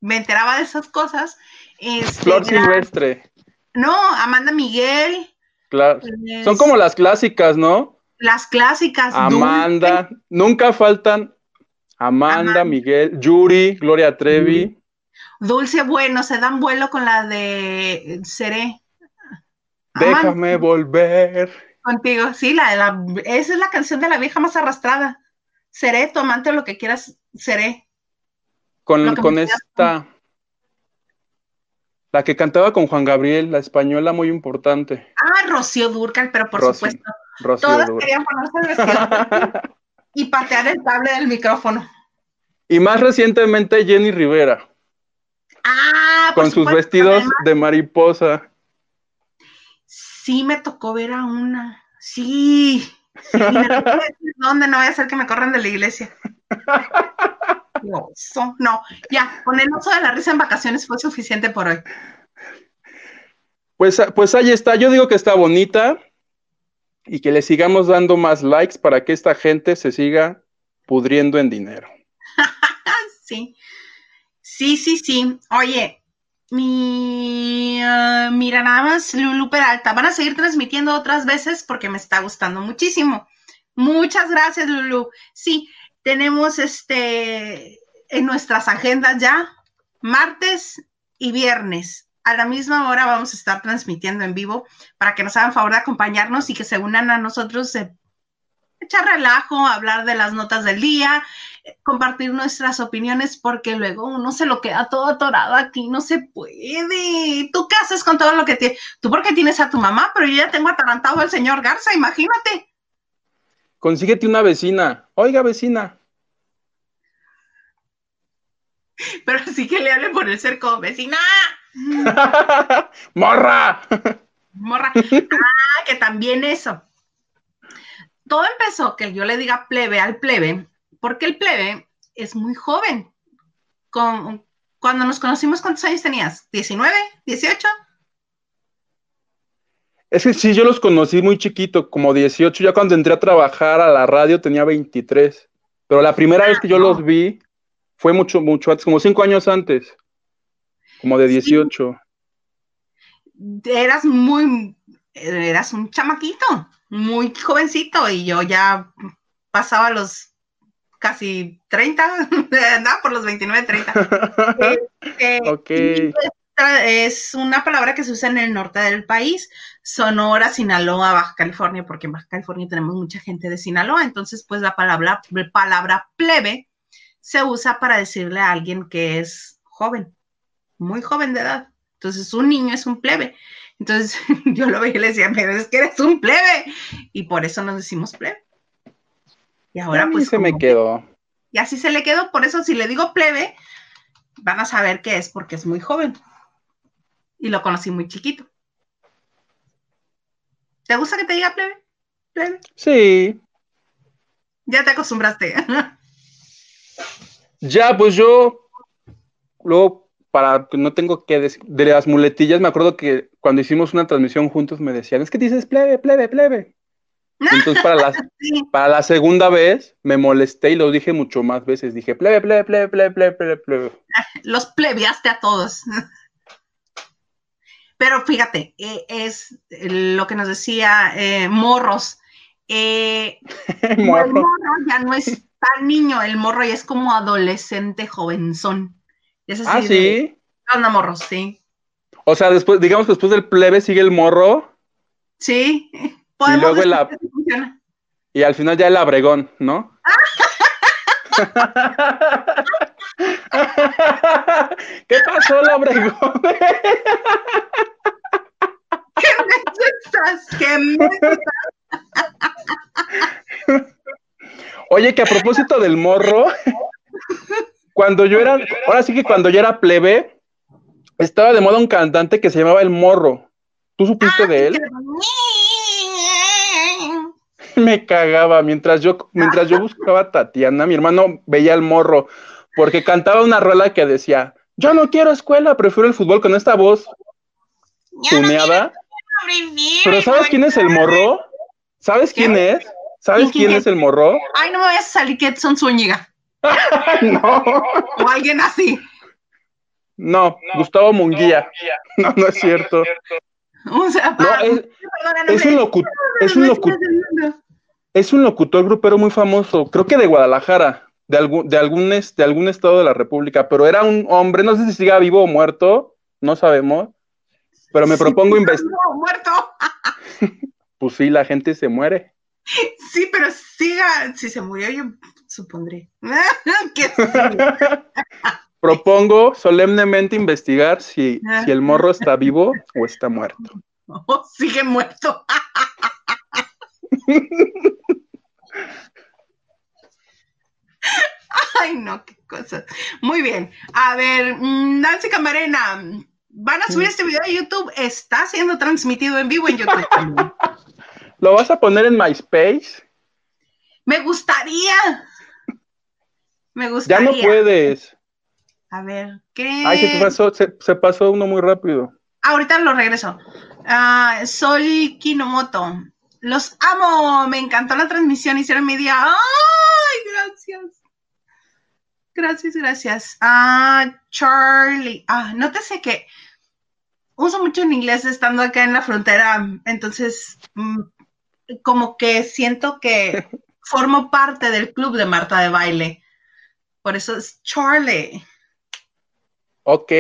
[SPEAKER 1] me enteraba de esas cosas.
[SPEAKER 2] Este, Flor Silvestre.
[SPEAKER 1] No, Amanda Miguel.
[SPEAKER 2] Claro. Son como las clásicas, ¿no?
[SPEAKER 1] Las clásicas.
[SPEAKER 2] Amanda, nunca faltan Amanda, Miguel, Yuri, Gloria Trevi.
[SPEAKER 1] Dulce, bueno, se dan vuelo con la de Seré.
[SPEAKER 2] Déjame volver.
[SPEAKER 1] Contigo, sí, la, la, esa es la canción de la vieja más arrastrada. seré tu amante, lo que quieras, seré.
[SPEAKER 2] Con, con esta, la que cantaba con Juan Gabriel, la española muy importante.
[SPEAKER 1] Ah, Rocío Durcal, pero por supuesto. Rocío Todas querían ponerse el vestido y patear el cable del micrófono.
[SPEAKER 2] Y más recientemente Jenny Rivera.
[SPEAKER 1] Ah,
[SPEAKER 2] con sus vestidos de mariposa.
[SPEAKER 1] Sí, me tocó ver a una. Sí. ¿Dónde no voy a hacer que me corran de la iglesia? No, no, ya, con el oso de la risa en vacaciones fue suficiente por hoy.
[SPEAKER 2] Pues, pues ahí está, yo digo que está bonita y que le sigamos dando más likes para que esta gente se siga pudriendo en dinero.
[SPEAKER 1] sí, sí, sí, sí. Oye, mi, ah, mira, nada más, Lulu Peralta. Van a seguir transmitiendo otras veces porque me está gustando muchísimo. Muchas gracias, Lulu. Sí, tenemos este en nuestras agendas ya, martes y viernes. A la misma hora vamos a estar transmitiendo en vivo para que nos hagan favor de acompañarnos y que se unan a nosotros, eh, echar relajo, hablar de las notas del día, compartir nuestras opiniones porque luego uno se lo queda todo atorado aquí, no se puede. ¿Tú qué haces con todo lo que tienes? Tú porque tienes a tu mamá, pero yo ya tengo atarantado al señor Garza, imagínate.
[SPEAKER 2] Consíguete una vecina. Oiga, vecina.
[SPEAKER 1] Pero sí que le hable por el cerco, vecina.
[SPEAKER 2] ¡Morra!
[SPEAKER 1] Morra. Ah, que también eso. Todo empezó que yo le diga plebe al plebe porque el plebe es muy joven. Con, cuando nos conocimos, ¿cuántos años tenías? ¿19? ¿18?
[SPEAKER 2] Es que sí, yo los conocí muy chiquito, como 18. Ya cuando entré a trabajar a la radio tenía 23. Pero la primera vez que yo los vi fue mucho, mucho antes, como cinco años antes. Como de 18.
[SPEAKER 1] Eras muy, eras un chamaquito, muy jovencito, y yo ya pasaba los casi 30, andaba por los 29, 30. ok. Es una palabra que se usa en el norte del país, Sonora, Sinaloa, Baja California, porque en Baja California tenemos mucha gente de Sinaloa, entonces pues la palabra, la palabra plebe se usa para decirle a alguien que es joven, muy joven de edad. Entonces un niño es un plebe. Entonces yo lo veía y le decía, pero es que eres un plebe. Y por eso nos decimos plebe.
[SPEAKER 2] Y ahora pues... se me quedó.
[SPEAKER 1] Y así se le quedó, por eso si le digo plebe, van a saber que es porque es muy joven. Y lo conocí muy chiquito. ¿Te gusta que te diga plebe? ¿Plebe?
[SPEAKER 2] Sí.
[SPEAKER 1] Ya te acostumbraste.
[SPEAKER 2] ya, pues yo, luego, para que no tengo que decir, de las muletillas, me acuerdo que cuando hicimos una transmisión juntos me decían, es que dices plebe, plebe, plebe. Entonces, para la, para la segunda vez me molesté y lo dije mucho más veces. Dije, plebe, plebe, plebe, plebe, plebe, plebe.
[SPEAKER 1] Los plebiaste a todos. Pero fíjate, eh, es lo que nos decía eh, Morros. Eh, el morro ya no es tan niño, el morro ya es como adolescente, jovenzón.
[SPEAKER 2] Ah, sí.
[SPEAKER 1] Anda, morros, sí.
[SPEAKER 2] O sea, después, digamos, después del plebe sigue el morro.
[SPEAKER 1] Sí
[SPEAKER 2] y luego la... Y al final ya el abregón, ¿no? ¿Qué pasó el abregón?
[SPEAKER 1] ¿Qué me estás? ¿Qué me
[SPEAKER 2] Oye, que a propósito del morro, cuando yo era, ahora sí que cuando yo era plebe, estaba de moda un cantante que se llamaba El Morro. ¿Tú supiste ah, de él? me cagaba mientras yo, mientras yo buscaba a Tatiana, mi hermano veía el morro, porque cantaba una rola que decía, yo no quiero escuela, prefiero el fútbol con esta voz tuneada. Pero ¿sabes quién es el morro? ¿Sabes quién es? ¿Sabes quién, es el morro?
[SPEAKER 1] Ay, no me voy a salir que son Zúñiga.
[SPEAKER 2] no.
[SPEAKER 1] O alguien así.
[SPEAKER 2] No, Gustavo Munguía. No, no es cierto.
[SPEAKER 1] O sea,
[SPEAKER 2] es, un locutor, es un locutor, es un locutor grupero muy famoso, creo que de Guadalajara, de algún, de algún, de algún estado de la República, pero era un hombre, no sé si siga vivo o muerto, no sabemos, pero me propongo investigar.
[SPEAKER 1] muerto.
[SPEAKER 2] pues sí, la gente se muere.
[SPEAKER 1] Sí, pero siga, si se murió, yo supondré.
[SPEAKER 2] Propongo solemnemente investigar si, si el morro está vivo o está muerto.
[SPEAKER 1] Oh, sigue muerto. Ay, no, qué cosas. Muy bien. A ver, mm, Nancy Camarena, van a subir este video a YouTube. Está siendo transmitido en vivo en YouTube.
[SPEAKER 2] ¿Lo vas a poner en MySpace?
[SPEAKER 1] Me gustaría. Me gustaría.
[SPEAKER 2] Ya no puedes.
[SPEAKER 1] A ver, ¿qué?
[SPEAKER 2] Ay, se pasó, se, pasó uno muy rápido.
[SPEAKER 1] Ahorita lo regreso. Soy Kinomoto. Los amo. Me encantó la transmisión. Hicieron mi día. ¡Ay, gracias! Gracias, gracias. Ah, Charlie. Ah, nótese que uso mucho en inglés estando acá en la frontera. Entonces, mm, como que siento que formo parte del club de Marta de baile. Por eso es Charlie.
[SPEAKER 2] Ok,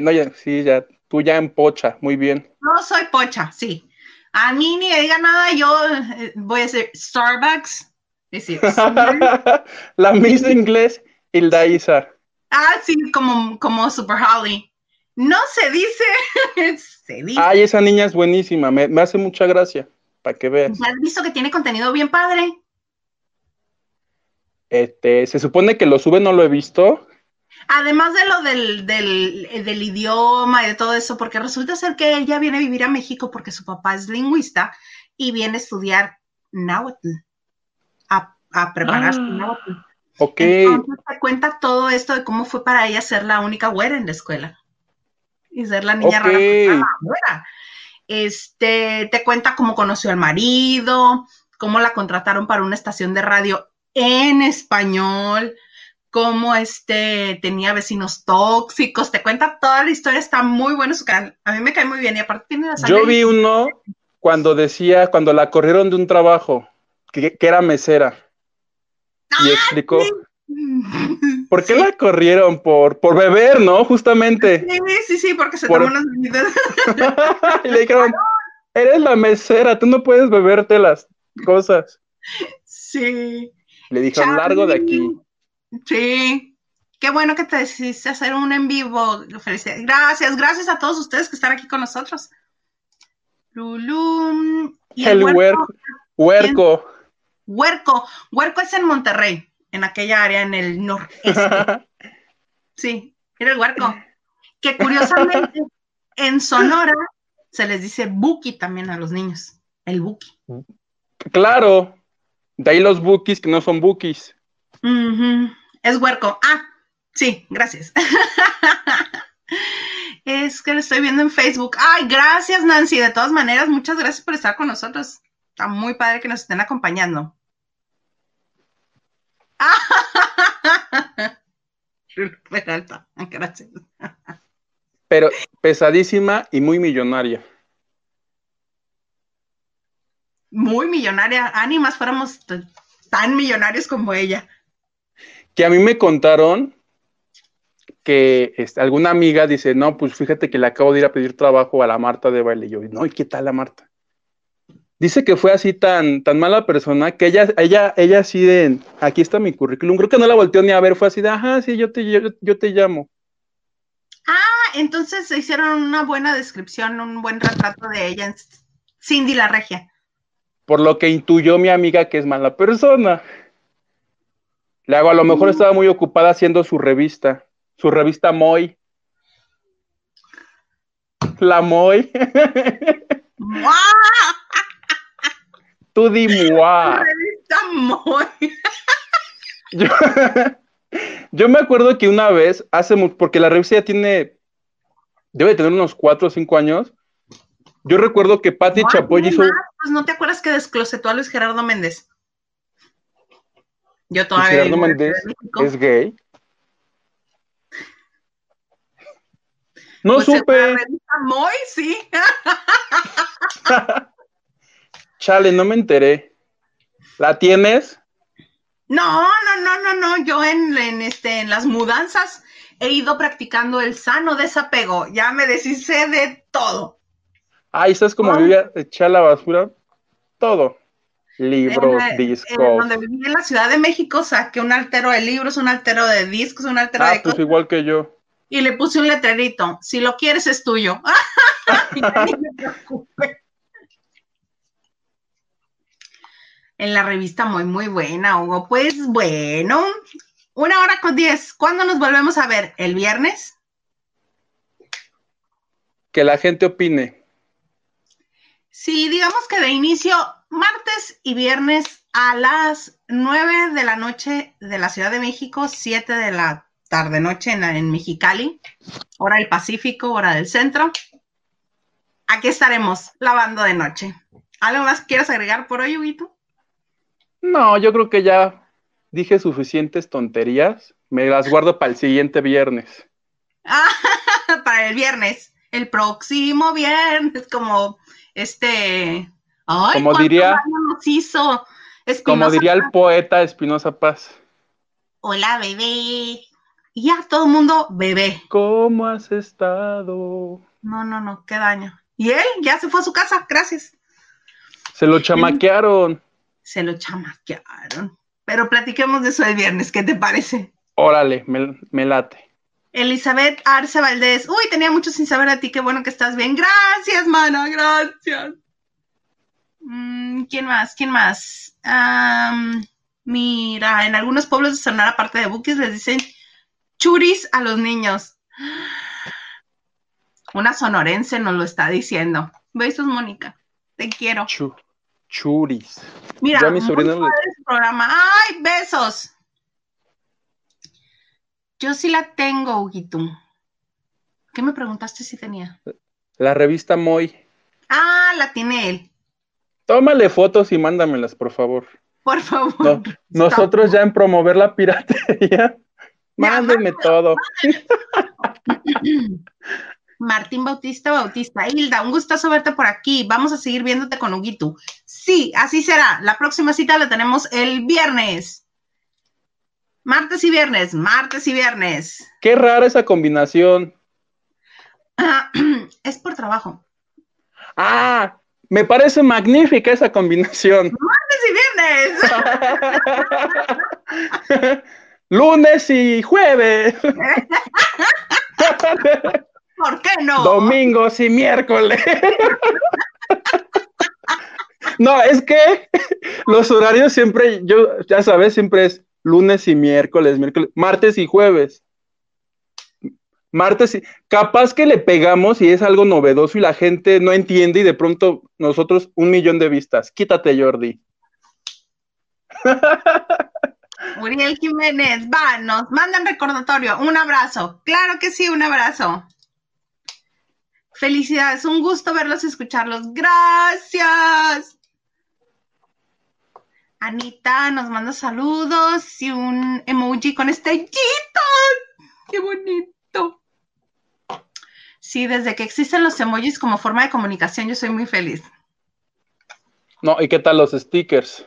[SPEAKER 2] no, ya, sí, ya, tú ya en pocha, muy bien.
[SPEAKER 1] No soy pocha, sí. A mí ni diga nada, yo eh, voy a decir Starbucks. Decir,
[SPEAKER 2] La misma inglés, Hilda Isa.
[SPEAKER 1] Ah, sí, como, como Super Holly. No se dice, se dice.
[SPEAKER 2] Ay, esa niña es buenísima, me, me hace mucha gracia para que veas.
[SPEAKER 1] ¿Has visto que tiene contenido bien padre?
[SPEAKER 2] Este, se supone que lo sube, no lo he visto.
[SPEAKER 1] Además de lo del, del, idioma y de todo eso, porque resulta ser que ella viene a vivir a México porque su papá es lingüista y viene a estudiar náhuatl, a, a preparar su ah, náhuatl.
[SPEAKER 2] Ok.
[SPEAKER 1] Entonces te cuenta todo esto de cómo fue para ella ser la única güera en la escuela y ser la niña rara. Este, te cuenta cómo conoció al marido, cómo la contrataron para una estación de radio en español, cómo este tenía vecinos tóxicos, te cuenta toda la historia, está muy bueno su canal. A mí me cae muy bien y aparte tiene la
[SPEAKER 2] Yo vi uno cuando decía, cuando la corrieron de un trabajo, que, era mesera. Y ah, explicó. ¿Por qué la corrieron? Por, por beber, ¿no? Justamente.
[SPEAKER 1] Sí, sí, sí, porque se tomó unas bebidas.
[SPEAKER 2] y le dijeron, eres la mesera, tú no puedes beberte las cosas.
[SPEAKER 1] Sí.
[SPEAKER 2] Le dijeron, largo de aquí.
[SPEAKER 1] Sí. Qué bueno que te decidiste hacer un en vivo. Felicidades. Gracias, gracias a todos ustedes que están aquí con nosotros. Lulum.
[SPEAKER 2] el, huerco. Huerco.
[SPEAKER 1] Huerco. Huerco es en Monterrey en aquella área en el noreste. Sí, era el huerco. Que curiosamente en Sonora se les dice buki también a los niños. El buki.
[SPEAKER 2] Claro. De ahí los bukis que no son bukis.
[SPEAKER 1] Es huerco. Ah, sí, gracias. es que lo estoy viendo en Facebook. Ay, gracias, Nancy. De todas maneras, muchas gracias por estar con nosotros. Está muy padre que nos estén acompañando. Gracias.
[SPEAKER 2] Pero pesadísima y muy millonaria.
[SPEAKER 1] Muy millonaria. Ánimas fuéramos tan millonarios como ella.
[SPEAKER 2] Que a mí me contaron que este, alguna amiga dice, no, pues fíjate que le acabo de ir a pedir trabajo a la Marta de baile. Y yo, no, ¿y qué tal la Marta? dice que fue así tan, tan mala persona que ella, ella, ella así de, aquí está mi currículum, creo que no la volteó ni a ver, fue así de, ajá, sí, yo te, yo, te llamo.
[SPEAKER 1] Ah, entonces se hicieron una buena descripción, un buen retrato de ella, Cindy la Regia.
[SPEAKER 2] Por lo que intuyó mi amiga que es mala persona. Le hago, a lo mejor mm. estaba muy ocupada haciendo su revista, su revista Moy. La Moy. Tú di Yo, me acuerdo que una vez, hace porque la revista ya tiene, debe tener unos cuatro o cinco años. Yo recuerdo que Patti Chapoy hizo.
[SPEAKER 1] Pues no te acuerdas que desclosetó a Luis Gerardo Méndez. Yo todavía. Luis Gerardo
[SPEAKER 2] Méndez es gay. No pues supe.
[SPEAKER 1] Muy, sí.
[SPEAKER 2] Chale, no me enteré. ¿La tienes?
[SPEAKER 1] No, no, no, no, no. Yo en, este, en las mudanzas he ido practicando el sano desapego. Ya me deshice de todo.
[SPEAKER 2] Ay, ¿sabes como vivía echar la basura? Todo. libros, discos.
[SPEAKER 1] donde viví en la Ciudad de México, saqué un altero de libros, un altero de discos, un altero
[SPEAKER 2] ah,
[SPEAKER 1] de
[SPEAKER 2] pues igual que yo.
[SPEAKER 1] Y le puse un letrerito, si lo quieres es tuyo. en la revista muy, muy buena, Hugo. Pues bueno, una hora con diez. ¿Cuándo nos volvemos a ver? ¿El viernes?
[SPEAKER 2] Que la gente opine.
[SPEAKER 1] Sí, digamos que de inicio, martes y viernes a las nueve de la noche de la Ciudad de México, siete de la tarde noche en, en Mexicali, hora del Pacífico, hora del centro. Aquí estaremos lavando de noche. ¿Algo más quieres agregar por hoy, Huguito?
[SPEAKER 2] No, yo creo que ya dije suficientes tonterías. Me las guardo para el siguiente viernes.
[SPEAKER 1] Ah, para el viernes. El próximo viernes, como este. Ay,
[SPEAKER 2] como diría.
[SPEAKER 1] Nos hizo
[SPEAKER 2] como diría el poeta Espinosa Paz.
[SPEAKER 1] Hola, bebé. Y ya todo el mundo, bebé.
[SPEAKER 2] ¿Cómo has estado?
[SPEAKER 1] No, no, no, qué daño. Y él ya se fue a su casa, gracias.
[SPEAKER 2] Se lo chamaquearon
[SPEAKER 1] se lo chamaquearon. Pero platiquemos de eso el viernes, ¿qué te parece?
[SPEAKER 2] Órale, me, late.
[SPEAKER 1] Elizabeth Arce Valdés. Uy, tenía mucho sin saber a ti, qué bueno que estás bien. Gracias, mana, gracias. Mm, ¿Quién más? ¿Quién más? mira, en algunos pueblos de Sonora, aparte de buques, les dicen churis a los niños. Una sonorense nos lo está diciendo. Besos, Mónica. Te quiero.
[SPEAKER 2] Churis.
[SPEAKER 1] Mira, mi programa. ¡Ay, besos! Yo sí la tengo, Huguito. ¿Qué me preguntaste si tenía?
[SPEAKER 2] La revista Moy.
[SPEAKER 1] Ah, la tiene él.
[SPEAKER 2] Tómale fotos y mándamelas, por favor.
[SPEAKER 1] Por favor.
[SPEAKER 2] nosotros ya en promover la piratería. Mándeme todo.
[SPEAKER 1] Martín Bautista Bautista. Hilda, un gustazo verte por aquí. Vamos a seguir viéndote con Huguito. Sí, así será. La próxima cita la tenemos el viernes. Martes y viernes, martes y viernes.
[SPEAKER 2] Qué rara esa combinación.
[SPEAKER 1] es por trabajo.
[SPEAKER 2] Ah, me parece magnífica esa combinación.
[SPEAKER 1] Martes
[SPEAKER 2] y viernes. Lunes y jueves.
[SPEAKER 1] ¿Por qué no?
[SPEAKER 2] Domingos y miércoles. no, es que los horarios siempre, yo, ya sabes, siempre es lunes y miércoles, miércoles, martes y jueves. Martes y capaz que le pegamos y es algo novedoso y la gente no entiende y de pronto nosotros un millón de vistas. Quítate, Jordi.
[SPEAKER 1] Muriel Jiménez, va, nos mandan recordatorio. Un abrazo. Claro que sí, un abrazo. Felicidades, un gusto verlos y escucharlos. Gracias. Anita nos manda saludos y un emoji con estrellitas. ¡Qué bonito! Sí, desde que existen los emojis como forma de comunicación, yo soy muy feliz.
[SPEAKER 2] No, ¿y qué tal los stickers?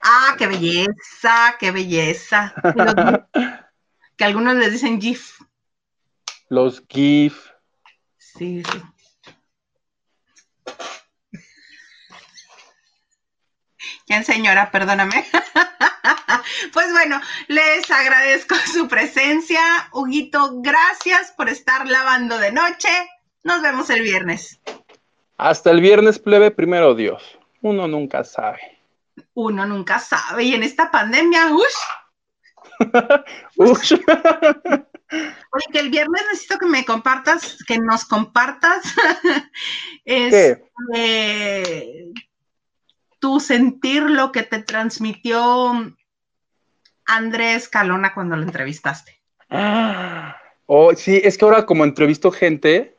[SPEAKER 1] Ah, qué belleza, qué belleza. que algunos les dicen GIF.
[SPEAKER 2] Los GIF.
[SPEAKER 1] Sí, sí. ¿Quién, señora? Perdóname. pues bueno, les agradezco su presencia. Huguito, gracias por estar lavando de noche. Nos vemos el viernes.
[SPEAKER 2] Hasta el viernes, plebe, primero Dios. Uno nunca sabe.
[SPEAKER 1] Uno nunca sabe. Y en esta pandemia, ush.
[SPEAKER 2] ush.
[SPEAKER 1] Oye, que el viernes necesito que me compartas, que nos compartas es, eh, tu sentir lo que te transmitió Andrés Calona cuando lo entrevistaste.
[SPEAKER 2] Oh, sí, es que ahora como entrevisto gente,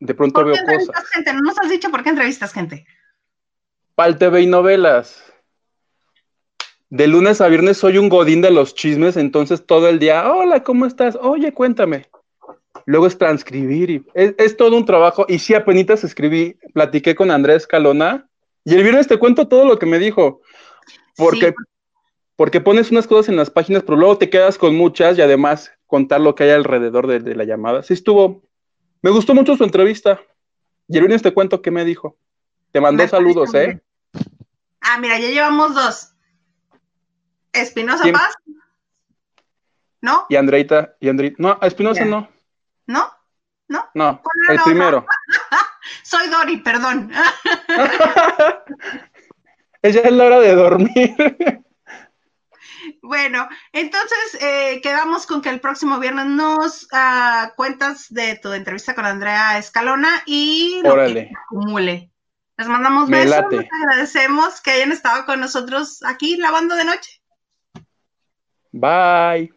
[SPEAKER 2] de pronto
[SPEAKER 1] ¿Por
[SPEAKER 2] veo
[SPEAKER 1] qué entrevistas gente? No nos has dicho por qué entrevistas gente.
[SPEAKER 2] Pal TV y novelas de lunes a viernes soy un godín de los chismes, entonces todo el día, hola, ¿cómo estás? Oye, cuéntame. Luego es transcribir y es, todo un trabajo. Y sí, apenas escribí, platiqué con Andrés Calona y el viernes te cuento todo lo que me dijo. Porque, porque pones unas cosas en las páginas, pero luego te quedas con muchas y además contar lo que hay alrededor de, la llamada. Sí estuvo, me gustó mucho su entrevista. Y el viernes te cuento qué me dijo. Te mandó saludos, ¿eh?
[SPEAKER 1] Ah, mira, ya llevamos dos. Espinosa Paz. ¿No?
[SPEAKER 2] Y Andreita, y Andreita. No, Espinosa no.
[SPEAKER 1] ¿No? ¿No?
[SPEAKER 2] No, el primero.
[SPEAKER 1] Soy Dori, perdón.
[SPEAKER 2] ya es la hora de dormir.
[SPEAKER 1] Bueno, entonces eh, quedamos con que el próximo viernes nos uh, cuentas de tu entrevista con Andrea Escalona y lo que acumule. Les mandamos besos, les agradecemos que hayan estado con nosotros aquí lavando de noche.
[SPEAKER 2] Bye.